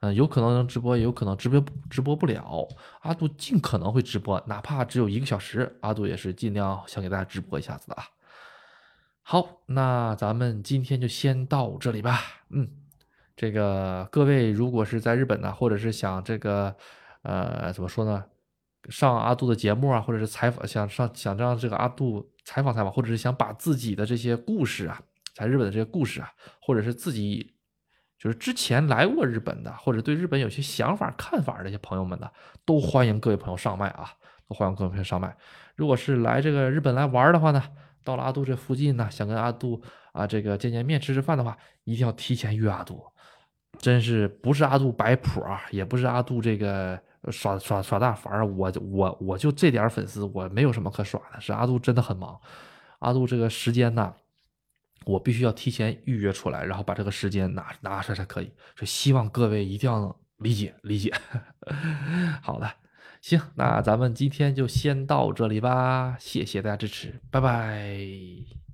S1: 嗯，有可能能直播，也有可能直播直播不了。阿杜尽可能会直播，哪怕只有一个小时，阿杜也是尽量想给大家直播一下子的啊。好，那咱们今天就先到这里吧。嗯，这个各位如果是在日本呢，或者是想这个，呃，怎么说呢？上阿杜的节目啊，或者是采访，想上想让这个阿杜采访采访，或者是想把自己的这些故事啊，在日本的这些故事啊，或者是自己就是之前来过日本的，或者对日本有些想法看法的一些朋友们呢，都欢迎各位朋友上麦啊，都欢迎各位朋友上麦。如果是来这个日本来玩的话呢，到了阿杜这附近呢，想跟阿杜啊这个见见面吃吃饭的话，一定要提前约阿杜，真是不是阿杜摆谱啊，也不是阿杜这个。耍耍耍大法儿，我我我就这点粉丝，我没有什么可耍的。是阿杜真的很忙，阿杜这个时间呢，我必须要提前预约出来，然后把这个时间拿拿出来才可以。所以希望各位一定要理解理解。好的，行，那咱们今天就先到这里吧，谢谢大家支持，拜拜。